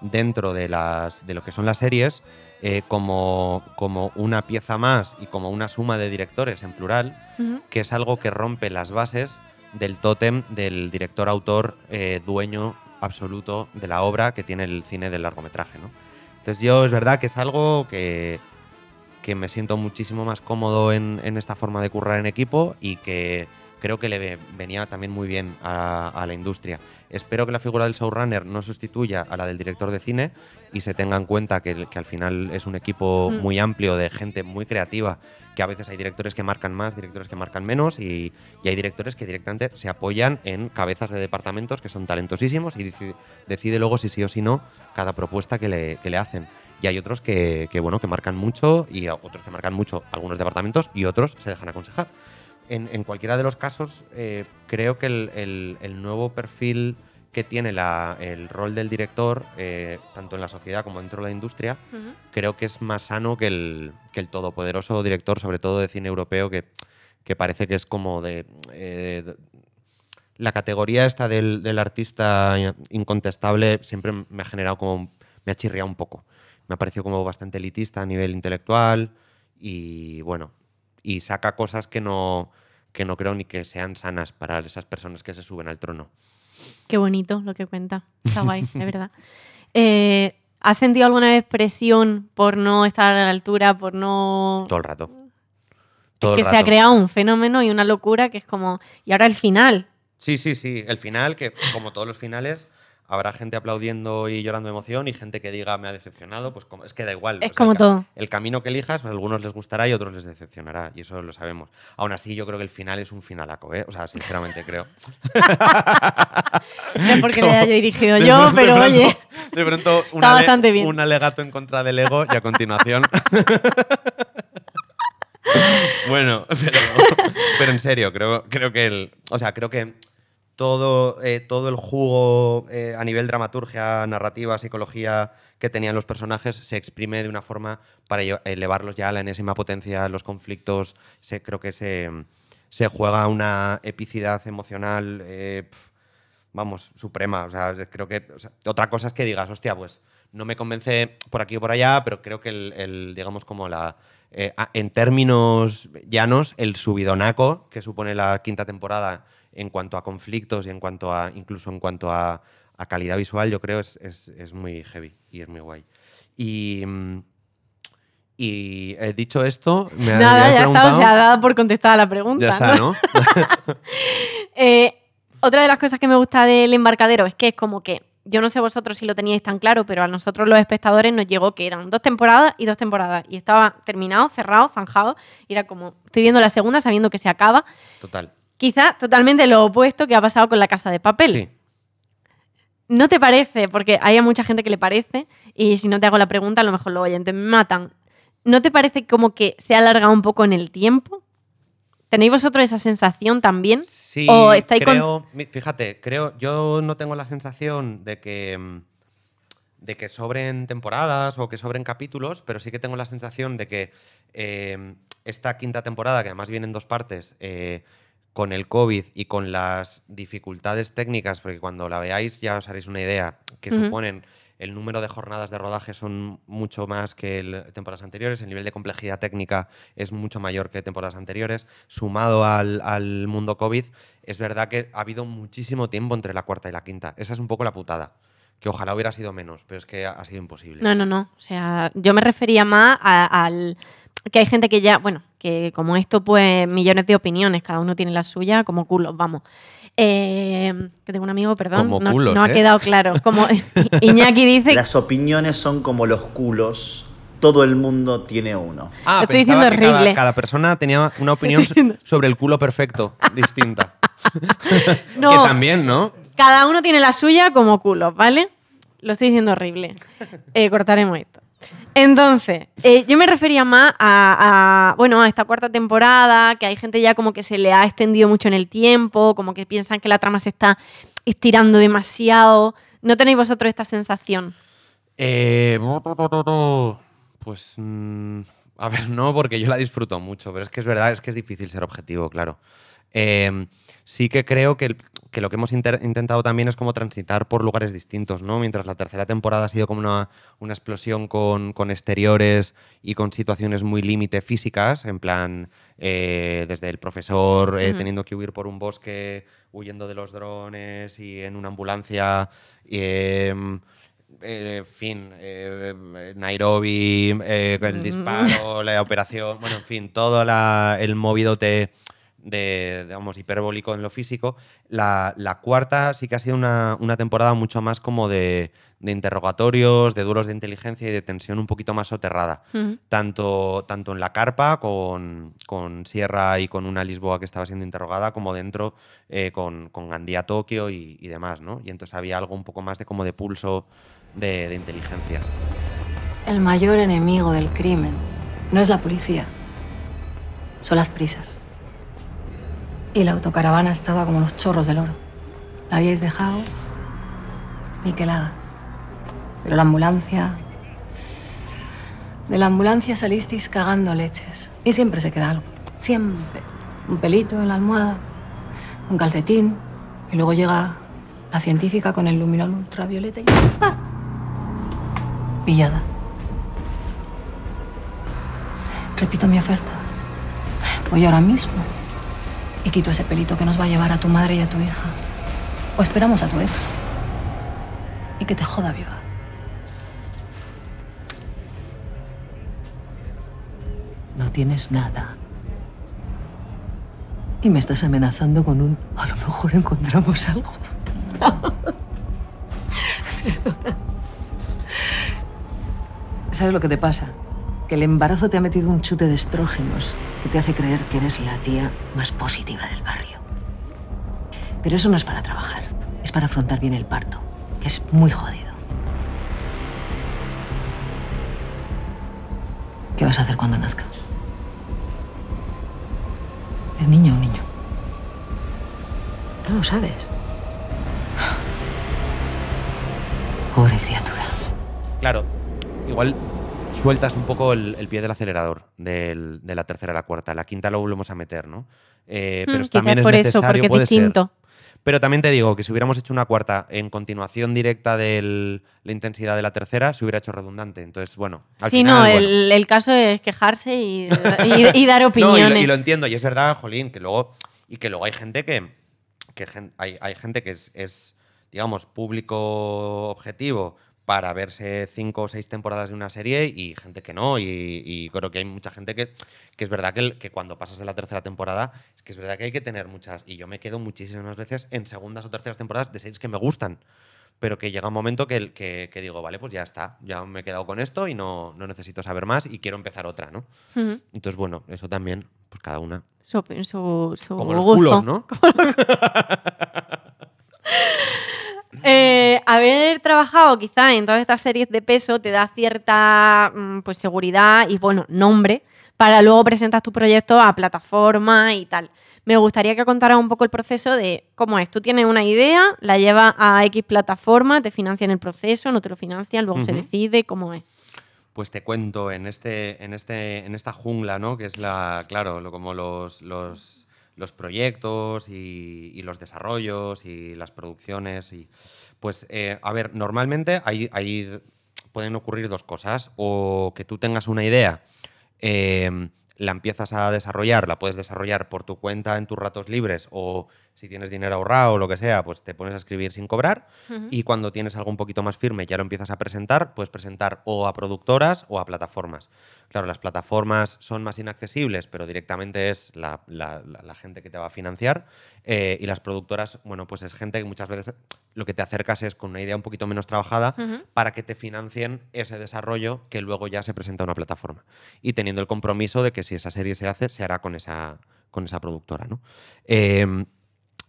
S1: dentro de, las, de lo que son las series eh, como, como una pieza más y como una suma de directores en plural, que es algo que rompe las bases del tótem del director-autor eh, dueño absoluto de la obra que tiene el cine del largometraje. ¿no? Entonces yo es verdad que es algo que, que me siento muchísimo más cómodo en, en esta forma de currar en equipo y que creo que le ve- venía también muy bien a, a la industria. Espero que la figura del showrunner no sustituya a la del director de cine y se tenga en cuenta que, que al final es un equipo
S3: Mm.
S1: muy amplio de gente muy creativa, que a veces hay directores que marcan más, directores que marcan menos y, y hay directores que directamente se apoyan en cabezas de departamentos que son talentosísimos y decide, decide luego si sí o si no cada propuesta que le, que le hacen. Y hay otros que, que, bueno, que marcan mucho y otros que marcan mucho algunos departamentos y otros se dejan aconsejar. En, en cualquiera de los casos, eh, creo que el, el- el nuevo perfil que tiene la- el rol del director, eh, tanto en la sociedad como dentro de la industria,
S3: Ujú.
S1: creo que es más sano que el, que el todopoderoso director, sobre todo de cine europeo, que, que parece que es como de... eh, de- la categoría esta del, del artista incontestable siempre me ha generado como... me ha chirriado un poco. Me ha parecido como bastante elitista a nivel intelectual y bueno, y saca cosas que no, que no creo ni que sean sanas para esas personas que se suben al trono.
S3: Qué bonito lo que cuenta. Está guay, es verdad. Eh, ¿Has sentido alguna vez presión por no estar a la altura, por no...
S1: Todo el rato. Todo
S3: que
S1: el
S3: se ha creado un fenómeno y una locura que es como... Y ahora el final.
S1: Sí, sí, sí. El final, que como todos los finales, habrá gente aplaudiendo y llorando de emoción y gente que diga me ha decepcionado, pues como, es que da igual.
S3: Es
S1: O sea,
S3: como
S1: el
S3: todo.
S1: El camino que elijas, a algunos les gustará y a otros les decepcionará, y eso lo sabemos. Aún así, yo creo que el final es un finalaco, ¿eh? O sea, sinceramente creo.
S3: No es porque le haya dirigido yo,
S1: pronto- de
S3: pero
S1: pronto-
S3: oye...
S1: De pronto, un,
S3: Está
S1: ale-
S3: bastante bien.
S1: un alegato en contra del ego y a continuación. bueno, pero, pero en serio, creo, creo que el. O sea, creo que todo, eh, todo el jugo eh, a nivel dramaturgia, narrativa, psicología que tenían los personajes se exprime de una forma para elevarlos ya a la enésima potencia, los conflictos. Se, creo que se, se juega una epicidad emocional. eh, vamos, suprema. O sea, creo que. otra cosa es que digas, hostia, pues no me convence por aquí o por allá, pero creo que el, digamos, como la. en términos llanos, el subidonaco que supone la quinta temporada en cuanto a conflictos y en cuanto a. incluso en cuanto a, a calidad visual, yo creo es, es, es muy heavy y es muy guay. Y. Y eh, dicho esto, me
S3: Nada, ya está, o sea, dada por contestada la pregunta.
S1: Ya está, ¿no?
S3: Eh, otra de las cosas que me gusta del embarcadero es que es como que, yo no sé vosotros si lo teníais tan claro, pero a nosotros los espectadores nos llegó que eran dos temporadas y dos temporadas. Y estaba terminado, cerrado, zanjado. Y era como, estoy viendo la segunda sabiendo que se acaba.
S1: Total.
S3: Quizá totalmente lo opuesto que ha pasado con la casa de papel.
S1: Sí.
S3: ¿No te parece? Porque hay a mucha gente que le parece, y si no te hago la pregunta, a lo mejor los oyentes me matan. ¿No te parece como que se ha alargado un poco en el tiempo? ¿Tenéis vosotros esa sensación también?
S1: Sí,
S3: ¿O estáis con-
S1: creo, mi- fíjate, creo, yo no tengo la sensación de que, mm, de que sobren temporadas o que sobren capítulos, pero sí que tengo la sensación de que eh, esta quinta temporada, que además viene en dos partes, eh, con el COVID y con las dificultades técnicas, porque cuando la veáis ya os haréis una idea, que suponen el número de jornadas de rodaje son mucho más que el- temporadas anteriores, el nivel de complejidad técnica es mucho mayor que temporadas anteriores, sumado al, al mundo COVID, es verdad que ha habido muchísimo tiempo entre la cuarta y la quinta. Esa es un poco la putada, que ojalá hubiera sido menos, pero es que ha, ha sido imposible.
S3: No, no, no. O sea, yo me refería más a- al que hay gente que ya, bueno, que como esto, pues millones de opiniones, cada uno tiene la suya, como culos, vamos. Eh, que tengo un amigo, perdón,
S1: Como
S3: no,
S1: culos,
S3: no ha
S1: ¿eh?
S3: quedado claro. Como Iñaki dice,
S6: Las opiniones son como los culos. Todo el mundo tiene uno.
S1: Ah,
S3: estoy
S1: pensaba
S3: diciendo
S1: que
S3: horrible.
S1: Cada, persona tenía una opinión sobre el culo perfecto, distinta.
S3: No.
S1: Que también, ¿no?
S3: cada uno tiene la suya como culos, ¿vale? Lo estoy diciendo horrible. Eh, cortaremos esto. Entonces, eh, yo me refería más a, bueno, a esta cuarta temporada, que hay gente ya como que se le ha extendido mucho en el tiempo, como que piensan que la trama se está estirando demasiado. ¿No tenéis vosotros esta sensación?
S1: Eh, pues. mm, a ver, no, porque yo la disfruto mucho, pero es que es verdad, es que es difícil ser objetivo, claro. Eh, sí que creo que, el- que lo que hemos intentado también es como transitar por lugares distintos, ¿no? Mientras la tercera temporada ha sido como una, una explosión con, con exteriores y con situaciones muy límite físicas, en plan, eh, desde el profesor eh, teniendo que huir por un bosque, huyendo de los drones y en una ambulancia. em, eh, en fin, eh, Nairobi, el disparo, la operación, bueno, en fin, todo la- el movidote de, digamos, hiperbólico en lo físico. La, la cuarta sí que ha sido una, una temporada mucho más como de, de interrogatorios, de duros de inteligencia y de tensión un poquito más soterrada. Tanto, tanto en la carpa con, con Sierra y con una Lisboa que estaba siendo interrogada, como dentro eh, con, con Gandía Tokio y, y demás, ¿no? Y entonces había algo un poco más de como de pulso de, de inteligencias.
S7: El mayor enemigo del crimen no es la policía, son las prisas. Y la autocaravana estaba como los chorros del oro. La habíais dejado niquelada. Pero la ambulancia... De la ambulancia salisteis cagando leches. Y siempre se queda algo. Siempre. Un pelito en la almohada, un calcetín, y luego llega la científica con el luminol ultravioleta y ¡ah! Pillada. Repito mi oferta. Voy ahora mismo y quito ese pelito que nos va a llevar a tu madre y a tu hija. O esperamos a tu ex. Y que te joda viva. No tienes nada. Y me estás amenazando con un... A lo mejor encontramos algo. ¿Sabes lo que te pasa? Que el embarazo te ha metido un chute de estrógenos que te hace creer que eres la tía más positiva del barrio. Pero eso no es para trabajar, es para afrontar bien el parto, que es muy jodido. ¿Qué vas a hacer cuando nazca? ¿Es niño o niño? No lo sabes. Pobre criatura.
S1: Claro, igual sueltas un poco el, el pie del acelerador del- de la tercera a la cuarta. La quinta lo volvemos a meter, ¿no? Eh,
S3: Mm,
S1: pero
S3: quizás
S1: también es
S3: por eso,
S1: necesario,
S3: es
S1: ser.
S3: distinto.
S1: Pero también te digo que si hubiéramos hecho una cuarta en continuación directa de la intensidad de la tercera, se hubiera hecho redundante. Entonces, bueno, al
S3: sí,
S1: final,
S3: no,
S1: bueno.
S3: el, el caso es quejarse y, y- y dar
S1: No, y,
S3: opiniones.
S1: lo, y lo entiendo, y es verdad, Jolín, que luego, y que luego hay gente que, hay, hay gente que es, es, digamos, público objetivo para verse cinco o seis temporadas de una serie y gente que no. Y, y creo que hay mucha gente que, que es verdad que, el- que cuando pasas de la tercera temporada, es que es verdad que hay que tener muchas. Y yo me quedo muchísimas veces en segundas o terceras temporadas de series que me gustan. Pero que llega un momento que, que, que digo, vale, pues ya está, ya me he quedado con esto y no, no necesito saber más y quiero empezar otra, ¿no?
S3: Ujú.
S1: Entonces, bueno, eso también, pues cada una.
S3: Su, su, su
S1: Como los
S3: gusto.
S1: culos, ¿no?
S3: Eh, haber trabajado quizá en todas estas series de peso te da cierta mm, pues, seguridad y bueno, nombre para luego presentar tu proyecto a plataforma y tal. Me gustaría que contaras un poco el proceso de cómo es. Tú tienes una idea, la llevas a X plataforma, te financian el proceso, no te lo financian, luego se decide cómo es.
S1: Pues te cuento, en, este, en, este, en esta jungla, ¿no? Que es la, claro, lo- como los, los, los proyectos y, los desarrollos y las producciones. Y, pues, eh, a ver, normalmente hay- pueden ocurrir dos cosas. O que tú tengas una idea, eh, la empiezas a desarrollar, la puedes desarrollar por tu cuenta en tus ratos libres o si tienes dinero ahorrado o lo que sea, pues te pones a escribir sin cobrar. Y cuando tienes algo un poquito más firme, ya lo empiezas a presentar, puedes presentar o a productoras o a plataformas. Claro, las plataformas son más inaccesibles, pero directamente es la, la- la- la gente que te va a financiar. eh, y las productoras, bueno, pues es gente que muchas veces lo que te acercas es con una idea un poquito menos trabajada para que te financien ese desarrollo que luego ya se presenta a una plataforma. Y teniendo el compromiso de que si esa serie se hace, se hará con esa, con esa productora, ¿no? Em,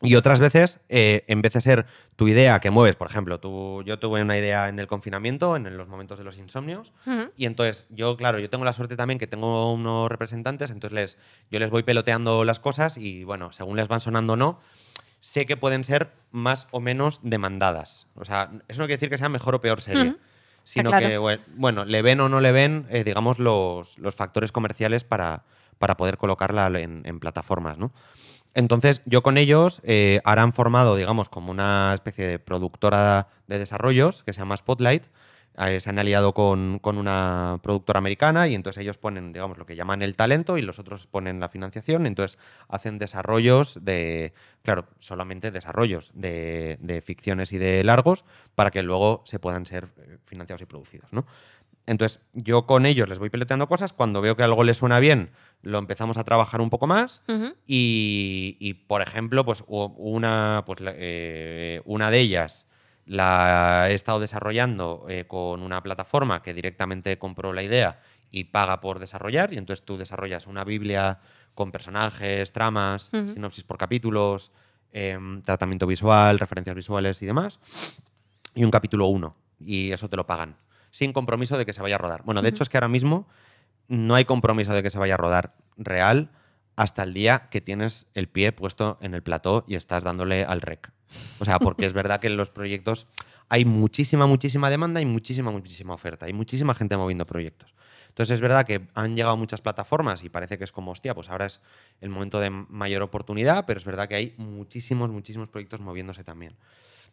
S1: y otras veces, eh, en vez de ser tu idea que mueves, por ejemplo, tú, yo tuve una idea en el confinamiento, en los momentos de los insomnios,
S3: Ujú.
S1: y entonces yo, claro, yo tengo la suerte también que tengo unos representantes, entonces les, yo les voy peloteando las cosas y bueno, según les van sonando o no, sé que pueden ser más o menos demandadas. O sea, eso no quiere decir que sea mejor o peor serie. Sino
S3: claro.
S1: que, bue- bueno, le ven o no le ven, eh, digamos, los, los factores comerciales para, para poder colocarla en, en plataformas, ¿no? Entonces, yo con ellos eh, ahora han formado, digamos, como una especie de productora de desarrollos que se llama Spotlight. Eh, se han aliado con, con una productora americana y entonces ellos ponen, digamos, lo que llaman el talento y los otros ponen la financiación. Entonces hacen desarrollos de, claro, solamente desarrollos de, de ficciones y de largos para que luego se puedan ser eh, financiados y producidos, ¿no? Entonces, yo con ellos les voy peloteando cosas. Cuando veo que algo les suena bien, lo empezamos a trabajar un poco más. Y, y, por ejemplo, pues una, pues, eh, una de ellas la he estado desarrollando eh, con una plataforma que directamente compró la idea y paga por desarrollar. Y entonces tú desarrollas una Biblia con personajes, tramas, sinopsis por capítulos, em, tratamiento visual, referencias visuales y demás. Y un capítulo 1. Y eso te lo pagan. Sin compromiso de que se vaya a rodar. Bueno, de hecho es que ahora mismo no hay compromiso de que se vaya a rodar real hasta el día que tienes el pie puesto en el plató y estás dándole al rec. O sea, porque es verdad que en los proyectos hay muchísima, muchísima demanda y muchísima, muchísima oferta. Hay muchísima gente moviendo proyectos. Entonces es verdad que han llegado muchas plataformas y parece que es como, hostia, pues ahora es el momento de mayor oportunidad, pero es verdad que hay muchísimos, muchísimos proyectos moviéndose también.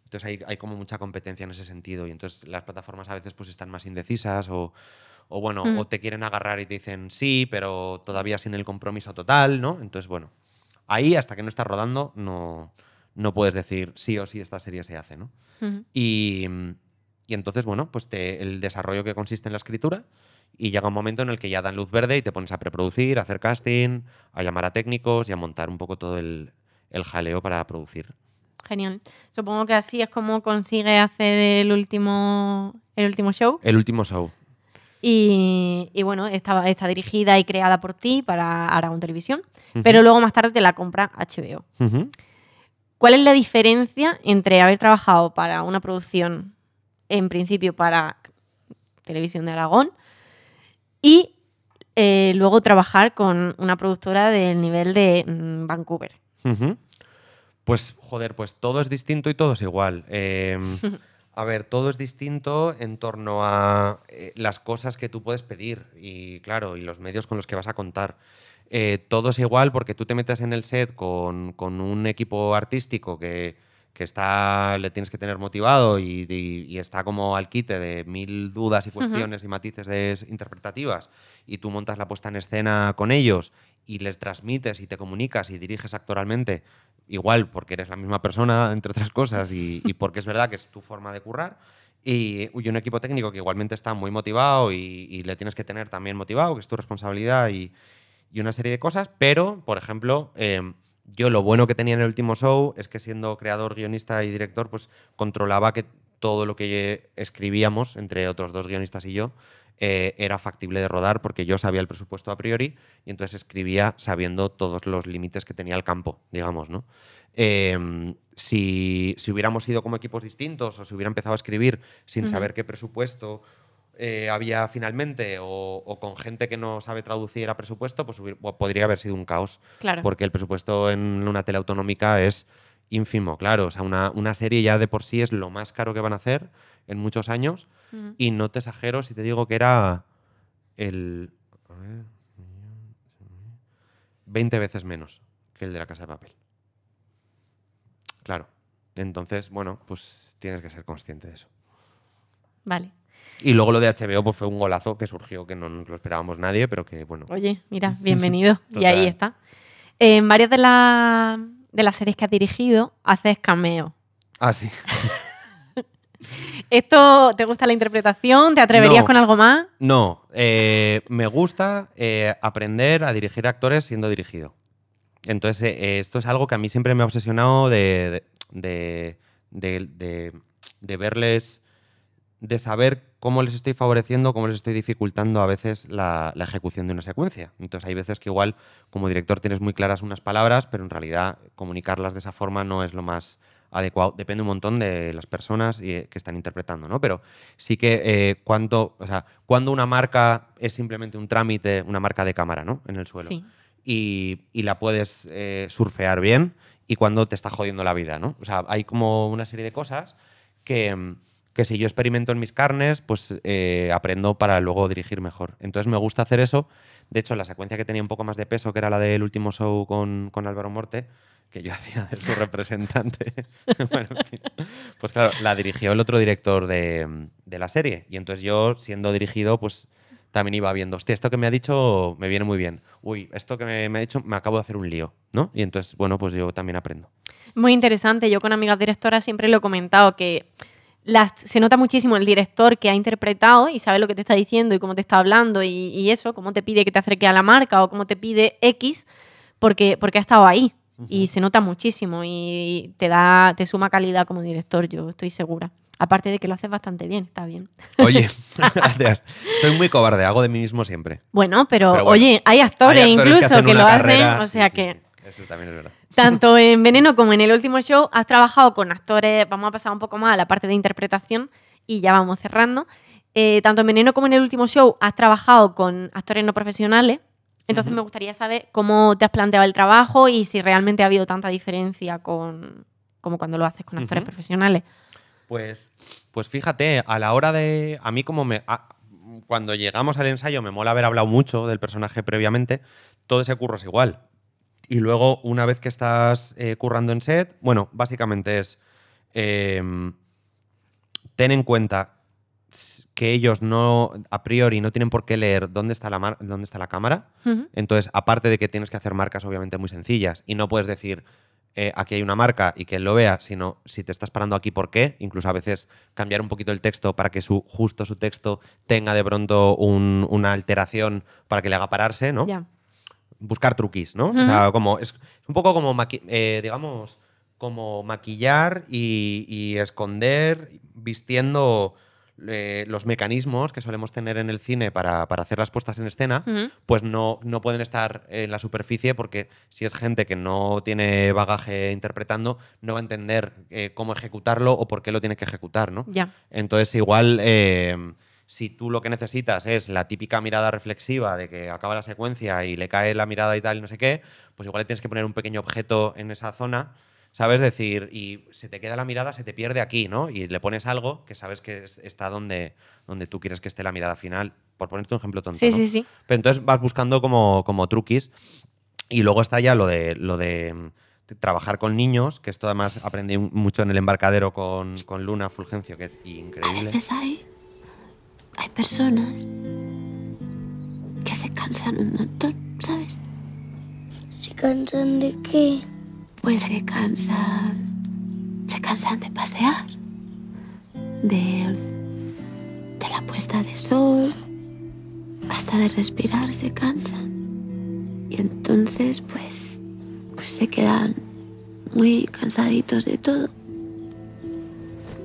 S1: Entonces hay, hay como mucha competencia en ese sentido y entonces las plataformas a veces pues están más indecisas o, o bueno,
S3: Mm.
S1: o te quieren agarrar y te dicen sí, pero todavía sin el compromiso total, ¿no? Entonces, bueno, ahí hasta que no estás rodando no, no puedes decir sí o sí esta serie se hace, ¿no? Y, y entonces, bueno, pues te- el desarrollo que consiste en la escritura y llega un momento en el que ya dan luz verde y te pones a preproducir, a hacer casting, a llamar a técnicos y a montar un poco todo el, el jaleo para producir.
S3: Genial. Supongo que así es como consigue hacer el último, el último show.
S1: El último show.
S3: Y, y bueno, está, está dirigida y creada por ti para Aragón Televisión. Pero luego más tarde te la compra HBO. ¿Cuál es la diferencia entre haber trabajado para una producción, en principio para Televisión de Aragón, y eh, luego trabajar con una productora del nivel de mm, Vancouver?
S1: Ujú. Pues, joder, pues todo es distinto y todo es igual. Eh, a ver, todo es distinto en torno a eh, las cosas que tú puedes pedir y, claro, y los medios con los que vas a contar. Eh, todo es igual porque tú te metes en el set con, con un equipo artístico que, que está, le tienes que tener motivado y, y- y está como al quite de mil dudas y cuestiones y matices de- interpretativas y tú montas la puesta en escena con ellos y les transmites y te comunicas y diriges actoralmente igual porque eres la misma persona, entre otras cosas, y, y porque es verdad que es tu forma de currar. Y, y un equipo técnico que igualmente está muy motivado y, y le tienes que tener también motivado, que es tu responsabilidad y, y una serie de cosas. Pero, por ejemplo, eh, yo lo bueno que tenía en el último show es que siendo creador, guionista y director, pues controlaba que todo lo que escribíamos, entre otros dos guionistas y yo, eh, era factible de rodar porque yo sabía el presupuesto a priori y entonces escribía sabiendo todos los límites que tenía el campo, digamos, ¿no? Eh, si, si hubiéramos ido como equipos distintos o si hubiera empezado a escribir sin saber qué presupuesto eh, había finalmente o, o con gente que no sabe traducir a presupuesto, pues hubiera- podría haber sido un caos.
S3: Claro.
S1: Porque el presupuesto en una tele autonómica es ínfimo, claro. O sea, una, una serie ya de por sí es lo más caro que van a hacer en muchos años.
S3: Ujú.
S1: Y no te exagero si te digo que era el. a ver, 20 veces menos que el de la casa de papel. Claro. Entonces, bueno, pues tienes que ser consciente de eso.
S3: Vale.
S1: Y luego lo de HBO pues fue un golazo que surgió que no nos lo esperábamos nadie, pero que bueno.
S3: Oye, mira, bienvenido. y ahí está. En varias de, las de las series que has dirigido, haces cameo.
S1: Ah, sí.
S3: ¿Esto te gusta la interpretación? ¿Te atreverías
S1: No.
S3: con algo más?
S1: No, eh, me gusta eh, aprender a dirigir actores siendo dirigido. Entonces, eh, esto es algo que a mí siempre me ha obsesionado de, de, de- de- de verles, de saber cómo les estoy favoreciendo, cómo les estoy dificultando a veces la, la ejecución de una secuencia. Entonces, hay veces que igual como director tienes muy claras unas palabras, pero en realidad comunicarlas de esa forma no es lo más adecuado. Depende un montón de las personas y, eh, que están interpretando, ¿no? Pero sí que eh, cuando, o sea, cuando una marca es simplemente un trámite, una marca de cámara, ¿no? En el suelo.
S3: Sí.
S1: Y, y la puedes eh, surfear bien y cuando te está jodiendo la vida, ¿no? O sea, hay como una serie de cosas que, que si yo experimento en mis carnes, pues eh, aprendo para luego dirigir mejor. Entonces me gusta hacer eso. De hecho, la secuencia que tenía un poco más de peso, que era la del último show con, con Álvaro Morte, que yo hacía de su representante, pues claro, la dirigió el otro director de, de la serie. Y entonces yo, siendo dirigido, pues también iba viendo, hostia, esto que me ha dicho me viene muy bien. Uy, esto que me, me ha dicho, me acabo de hacer un lío, ¿no? Y entonces, bueno, pues yo también aprendo.
S3: Muy interesante. Yo con amigas directoras siempre lo he comentado que las- se nota muchísimo el director que ha interpretado y sabe lo que te está diciendo y cómo te está hablando y, y eso, cómo te pide que te acerque a la marca o cómo te pide X, porque, porque ha estado ahí. Y se nota muchísimo y te da, te suma calidad como director, yo estoy segura. Aparte de que lo haces bastante bien, está bien.
S1: Oye, gracias. Soy muy cobarde, hago de mí mismo siempre.
S3: Bueno, pero,
S1: Pero bueno,
S3: oye, hay actores,
S1: Hay actores
S3: incluso que, lo hacen, o sea
S1: sí,
S3: que...
S1: sí. Eso también es verdad.
S3: Tanto en Veneno como en el último show has trabajado con actores, vamos a pasar un poco más a la parte de interpretación y ya vamos cerrando. Eh, tanto en Veneno como en el último show has trabajado con actores no profesionales. Entonces me gustaría saber cómo te has planteado el trabajo y si realmente ha habido tanta diferencia con, como cuando lo haces con actores profesionales.
S1: Pues, pues fíjate, a la hora de. A mí, como me. a- cuando llegamos al ensayo, me mola haber hablado mucho del personaje previamente. Todo ese curro es igual. Y luego, una vez que estás eh, currando en set, bueno, básicamente es. em, ten en cuenta que ellos no, a priori, no tienen por qué leer dónde está la, mar- dónde está la cámara. Entonces, aparte de que tienes que hacer marcas obviamente muy sencillas y no puedes decir eh, aquí hay una marca y que él lo vea, sino si te estás parando aquí, ¿por qué? Incluso a veces cambiar un poquito el texto para que su, justo su texto tenga de pronto un- una alteración para que le haga pararse, ¿no? Buscar truquis, ¿no? O sea, como es, un poco como, eh, digamos, como maquillar y, y esconder vistiendo eh, los mecanismos que solemos tener en el cine para, para hacer las puestas en escena, pues no, no pueden estar en la superficie porque si es gente que no tiene bagaje interpretando, no va a entender eh, cómo ejecutarlo o por qué lo tiene que ejecutar, ¿no?
S3: Ya.
S1: Entonces, igual, eh, si tú lo que necesitas es la típica mirada reflexiva de que acaba la secuencia y le cae la mirada y tal y no sé qué, pues igual le tienes que poner un pequeño objeto en esa zona, ¿sabes? Decir, y se te queda la mirada, se te pierde aquí, ¿no? Y le pones algo que sabes que es- está donde, donde tú quieres que esté la mirada final. Por ponerte un ejemplo tonto.
S3: Sí,
S1: ¿no?
S3: sí, sí.
S1: Pero entonces vas buscando como, como truquis. Y luego está ya lo de, lo de mm, trabajar con niños, que esto además aprendí mucho en el embarcadero con, con Luna Fulgencio, que es
S8: A
S1: increíble.
S8: veces hay, hay personas que se cansan un montón, ¿sabes?
S9: ¿Se cansan de qué?
S8: Pues se cansan, se cansan de pasear, de, de la puesta de sol, hasta de respirar se cansan. Y entonces, pues, pues se quedan muy cansaditos de todo.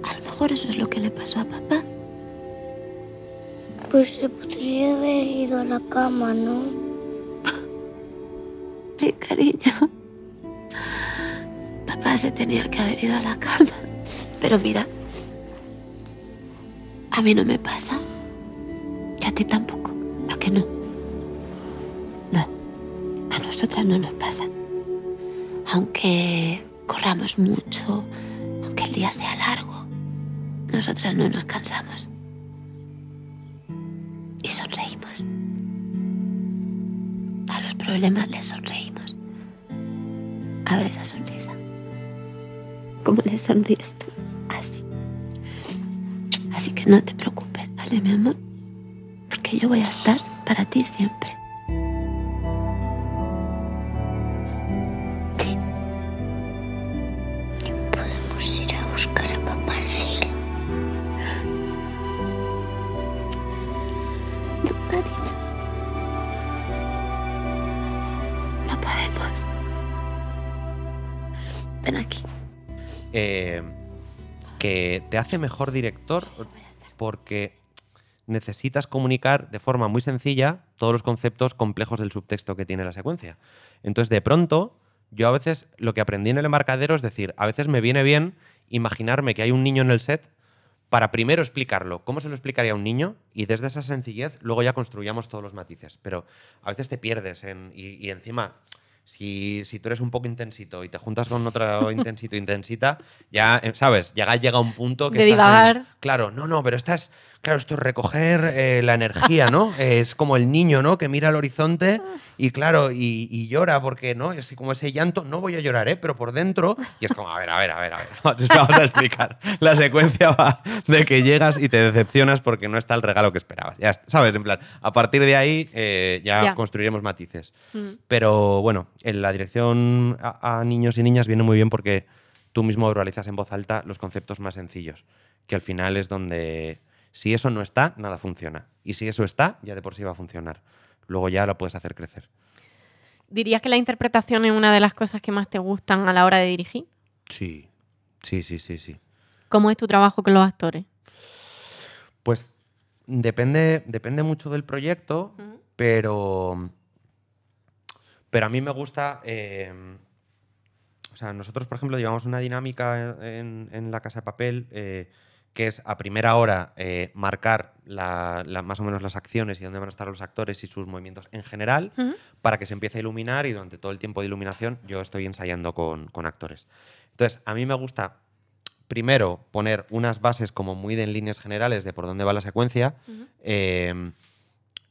S8: A lo mejor eso es lo que le pasó a papá.
S9: Pues se podría haber ido a la cama, ¿no?
S8: Sí, cariño. Papá se tenía que haber ido a la cama. Pero mira, a mí no me pasa. Y a ti tampoco. ¿A que no? No. A nosotras no nos pasa. Aunque corramos mucho, aunque el día sea largo, nosotras no nos cansamos. Y sonreímos. A los problemas les sonreímos. Abre esa sonrisa. ¿Cómo le sonríes tú? Así. Así que no te preocupes, ¿vale, mi amor? Porque yo voy a estar para ti siempre.
S1: Eh, que te hace mejor director porque necesitas comunicar de forma muy sencilla todos los conceptos complejos del subtexto que tiene la secuencia. Entonces, de pronto, yo a veces lo que aprendí en el embarcadero es decir, a veces me viene bien imaginarme que hay un niño en el set para primero explicarlo, cómo se lo explicaría a un niño, y desde esa sencillez luego ya construyamos todos los matices. Pero a veces te pierdes y encima, si, si tú eres un poco intensito y te juntas con otro intensito intensita, ya, eh, ¿sabes? Llega, llega un punto que
S3: De
S1: estás en- claro, no, no, pero esta es, claro, esto es recoger eh, la energía, ¿no? es como el niño, ¿no? Que mira al horizonte y claro, y, y llora porque, ¿no? Es como ese llanto, no voy a llorar, ¿eh? Pero por dentro, y es como, a ver, a ver, a ver, a ver, vamos a explicar. La secuencia va de que llegas y te decepcionas porque no está el regalo que esperabas. Ya, ¿sabes? En plan, a partir de ahí eh, ya,
S3: Ya.
S1: construiremos matices.
S3: Mm.
S1: Pero bueno, en la dirección a, a niños y niñas viene muy bien porque tú mismo verbalizas en voz alta los conceptos más sencillos, que al final es donde si eso no está, nada funciona. Y si eso está, ya de por sí va a funcionar. Luego ya lo puedes hacer crecer.
S3: ¿Dirías que la interpretación es una de las cosas que más te gustan a la hora de dirigir?
S1: Sí, sí, sí, sí, sí.
S3: ¿Cómo es tu trabajo con los actores?
S1: Pues depende, depende mucho del proyecto, pero, pero a mí me gusta... eh, o sea, nosotros, por ejemplo, llevamos una dinámica en, en la Casa de Papel eh, que es a primera hora eh, marcar la- la- más o menos las acciones y dónde van a estar los actores y sus movimientos en general para que se empiece a iluminar y durante todo el tiempo de iluminación yo estoy ensayando con, con actores. Entonces, a mí me gusta primero poner unas bases como muy de en líneas generales de por dónde va la secuencia, eh,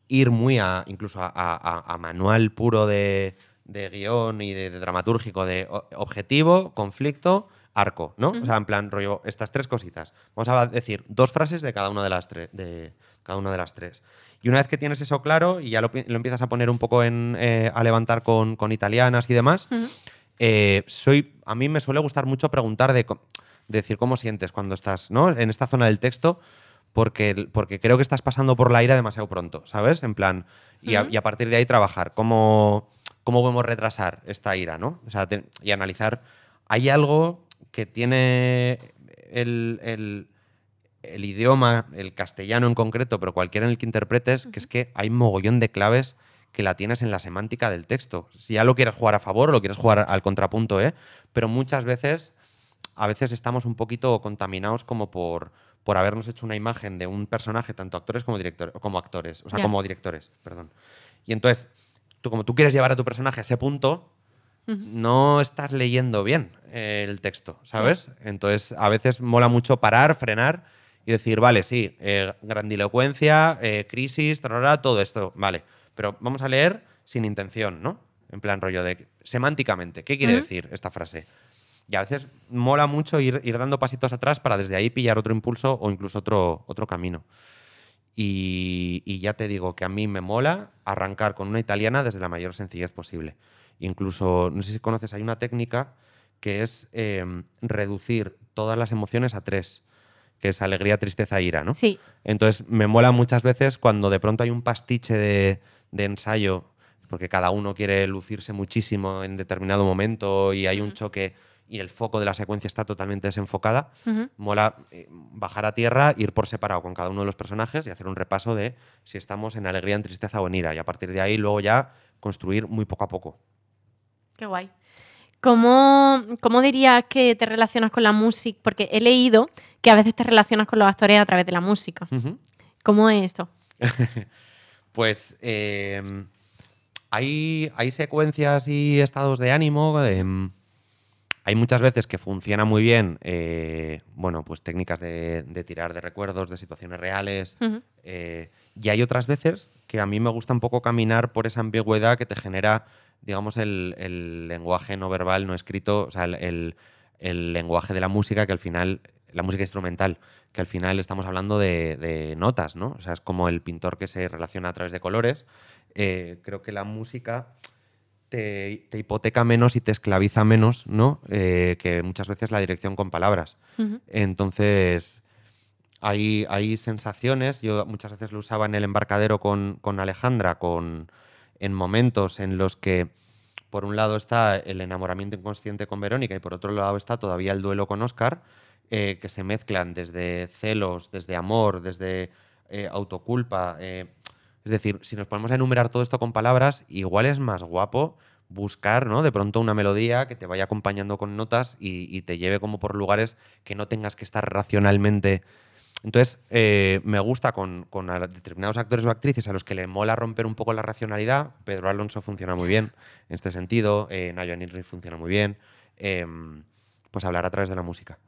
S1: ir muy a incluso a, a- a- a manual puro de, de guion y de, de dramatúrgico de objetivo, conflicto, arco, ¿no? O sea, en plan rollo estas tres cositas. Vamos a decir dos frases de cada una de las tres, de cada una de las tres. Y una vez que tienes eso claro y ya lo, lo empiezas a poner un poco en, eh, a levantar con, con italianas y demás, eh, soy, a mí me suele gustar mucho preguntar de, decir cómo sientes cuando estás ¿no? en esta zona del texto, porque, porque creo que estás pasando por la ira demasiado pronto, ¿sabes? En plan, y, a,
S10: Ujú.
S1: y a partir de ahí trabajar, cómo, cómo podemos retrasar esta ira, ¿no? O sea, te- y analizar, hay algo que tiene el, el- el idioma, el castellano en concreto, pero cualquiera en el que interpretes, que es que hay mogollón de claves que la tienes en la semántica del texto. Si ya lo quieres jugar a favor o lo quieres jugar al contrapunto, ¿eh? Pero muchas veces, a veces estamos un poquito contaminados como por, por habernos hecho una imagen de un personaje, tanto actores como directores, como actores, o sea, como directores, perdón. Y entonces, tú como tú quieres llevar a tu personaje a ese punto, no estás leyendo bien el texto, ¿sabes? Entonces, a veces mola mucho parar, frenar y decir, vale, sí, eh, grandilocuencia, eh, crisis, tarara, todo esto, vale. Pero vamos a leer sin intención, ¿no? En plan rollo de semánticamente, ¿qué quiere decir esta frase? Y a veces mola mucho ir, ir dando pasitos atrás para desde ahí pillar otro impulso o incluso otro, otro camino. Y, y ya te digo que a mí me mola arrancar con una italiana desde la mayor sencillez posible. Incluso, no sé si conoces, hay una técnica que es eh, reducir todas las emociones a tres, que es alegría, tristeza, ira, ¿no?
S3: Sí.
S1: Entonces me mola muchas veces cuando de pronto hay un pastiche de, de ensayo, porque cada uno quiere lucirse muchísimo en determinado momento y hay un choque y el foco de la secuencia está totalmente desenfocada. Mola eh, bajar a tierra, ir por separado con cada uno de los personajes y hacer un repaso de si estamos en alegría, en tristeza o en ira. Y a partir de ahí luego ya construir muy poco a poco.
S3: Qué guay. ¿Cómo, ¿Cómo dirías que te relacionas con la música? Porque he leído que a veces te relacionas con los actores a través de la música. ¿Cómo es esto?
S1: Pues eh, hay, hay secuencias y estados de ánimo. em, hay muchas veces que funciona muy bien, eh, bueno, pues técnicas de, de tirar de recuerdos, de situaciones reales. Eh, y hay otras veces que a mí me gusta un poco caminar por esa ambigüedad que te genera, digamos, el, el lenguaje no verbal, no escrito, o sea, el, el- lenguaje de la música, que al final, la música instrumental, que al final estamos hablando de, de notas, ¿no? O sea, es como el pintor que se relaciona a través de colores. Eh, creo que la música te, te hipoteca menos y te esclaviza menos, ¿no? Eh, que muchas veces la dirección con palabras.
S10: Ujú.
S1: Entonces, hay, hay sensaciones, yo muchas veces lo usaba en el embarcadero con, con Alejandra, con, en momentos en los que por un lado está el enamoramiento inconsciente con Verónica y por otro lado está todavía el duelo con Oscar, eh, que se mezclan desde celos, desde amor, desde eh, autoculpa. eh, es decir, si nos ponemos a enumerar todo esto con palabras, igual es más guapo buscar, ¿no? De pronto una melodía que te vaya acompañando con notas y, y te lleve como por lugares que no tengas que estar racionalmente. Entonces, eh, me gusta con, determinados actores o actrices a los que le mola romper un poco la racionalidad. Pedro Alonso funciona muy bien en este sentido, eh, Nayo Nirri funciona muy bien. em, pues hablar a través de la música.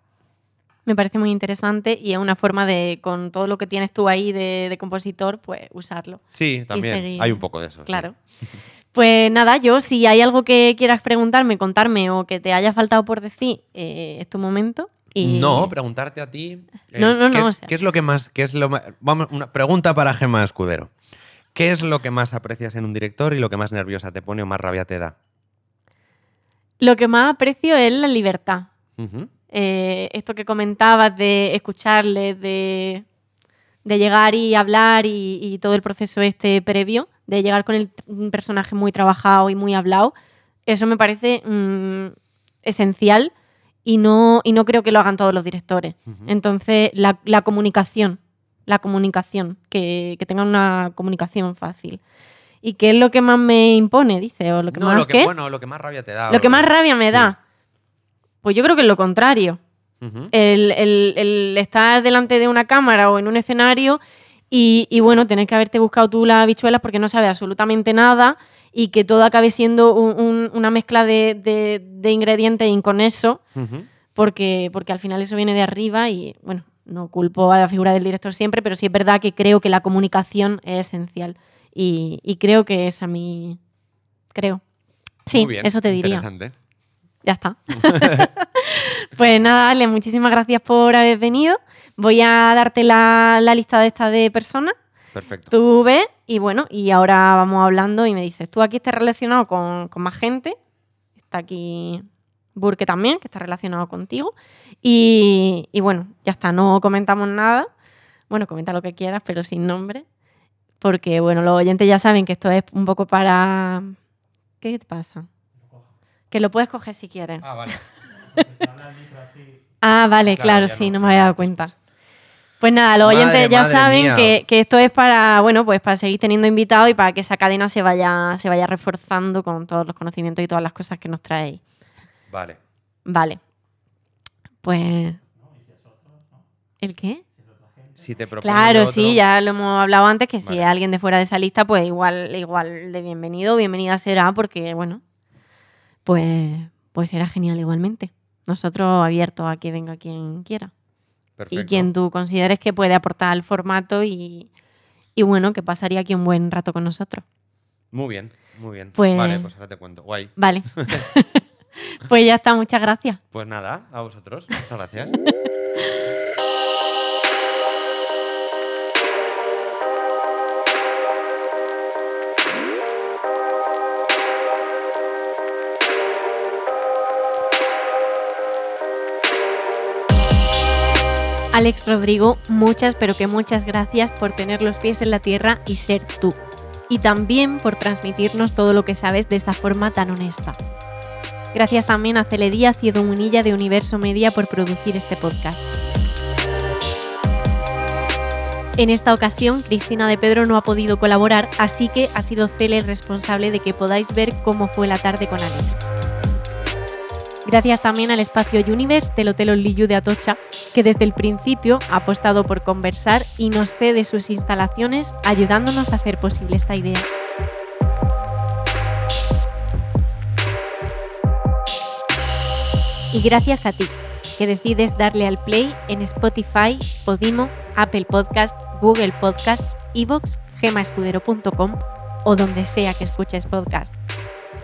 S3: Me parece muy interesante y es una forma de, con todo lo que tienes tú ahí de, de compositor, pues usarlo.
S1: Sí, también. Hay un poco de eso. sí.
S3: Claro. Pues nada, yo si hay algo que quieras preguntarme, contarme o que te haya faltado por decir, eh, es tu momento. Y
S1: No, preguntarte a ti. eh,
S3: No, no,
S1: ¿qué,
S3: no,
S1: es,
S3: o sea-
S1: qué es lo que más. Qué es lo Vamos, una pregunta para Gema Escudero. ¿Qué es lo que más aprecias en un director y lo que más nerviosa te pone o más rabia te da?
S3: Lo que más aprecio es la libertad. Eh, esto que comentabas de escucharle, de, de llegar y hablar y, y todo el proceso este previo, de llegar con el un personaje muy trabajado y muy hablado, eso me parece mm, esencial y no, y no creo que lo hagan todos los directores. Entonces, la, la comunicación, la comunicación, que, que tengan una comunicación fácil. ¿Y qué es lo que más me impone, dice? ¿O lo que
S1: No,
S3: más
S1: lo que, bueno, lo que más rabia te da.
S3: Lo que más rabia me da. Pues yo creo que es lo contrario. El, el- el estar delante de una cámara o en un escenario y, y, bueno, tener que haberte buscado tú las habichuelas porque no sabes absolutamente nada y que todo acabe siendo un- un- una mezcla de, de- de ingredientes inconexos
S1: Ujú.
S3: porque, porque al final eso viene de arriba y bueno, no culpo a la figura del director siempre, pero sí es verdad que creo que la comunicación es esencial y, y creo que es a mí, creo. Sí,
S1: Muy bien,
S3: eso te diría.
S1: Interesante.
S3: Ya está. pues nada, Ale, muchísimas gracias por haber venido. Voy a darte la, la lista de esta de personas.
S1: Perfecto.
S3: Tú ves y bueno, y ahora vamos hablando y me dices, tú aquí estás relacionado con, con más gente, está aquí Burke también, que está relacionado contigo. Y, y bueno, ya está, no comentamos nada. Bueno, comenta lo que quieras, pero sin nombre. Porque, bueno, los oyentes ya saben que esto es un poco para... ¿Qué te pasa? Que lo puedes coger si quieres.
S1: Ah, vale.
S3: Ah, vale,
S1: Claro,
S3: sí,
S1: no
S3: me había dado cuenta. Pues nada, los
S1: Madre,
S3: oyentes ya saben que, que esto es para, bueno, pues para seguir teniendo invitados y para que esa cadena se vaya, se vaya reforzando con todos los conocimientos y todas las cosas que nos traéis.
S1: Vale.
S3: Vale. Pues. ¿El qué?
S1: Si te
S3: Claro, sí, ya lo hemos hablado antes, que si
S1: Vale.
S3: alguien de fuera de esa lista, pues igual, igual de bienvenido, bienvenida será, porque bueno, pues, pues será genial igualmente. Nosotros abiertos a que venga quien quiera. Y quien tú consideres que puede aportar al formato y, y bueno, que pasaría aquí un buen rato con nosotros.
S1: Muy bien, muy bien.
S3: Pues-
S1: Vale, pues ahora te cuento. Guay.
S3: Vale. pues ya está, muchas gracias.
S1: Pues nada, a vosotros. Muchas gracias.
S3: Alex Rodrigo, muchas, pero que muchas gracias por tener los pies en la tierra y ser tú. Y también por transmitirnos todo lo que sabes de esta forma tan honesta. Gracias también a Cele Díaz Munilla de Universo Media por producir este podcast. En esta ocasión, Cristina de Pedro no ha podido colaborar, así que ha sido Cele el responsable de que podáis ver cómo fue la tarde con Alex. Gracias también al espacio Universe del Hotel Onliyu de Atocha, que desde el principio ha apostado por conversar y nos cede sus instalaciones, ayudándonos a hacer posible esta idea. Y gracias a ti, que decides darle al play en Spotify, Podimo, Apple Podcast, Google Podcast, Evox, gemaescudero.com o donde sea que escuches podcast.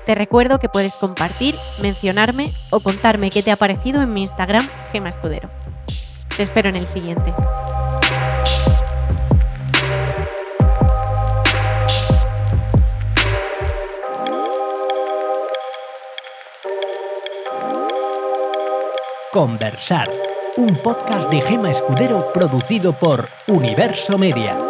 S3: Te recuerdo que puedes compartir, mencionarme o contarme qué te ha parecido en mi Instagram, Gema Escudero. Te espero en el siguiente.
S2: Conversar, un podcast de Gema Escudero producido por Universo Media.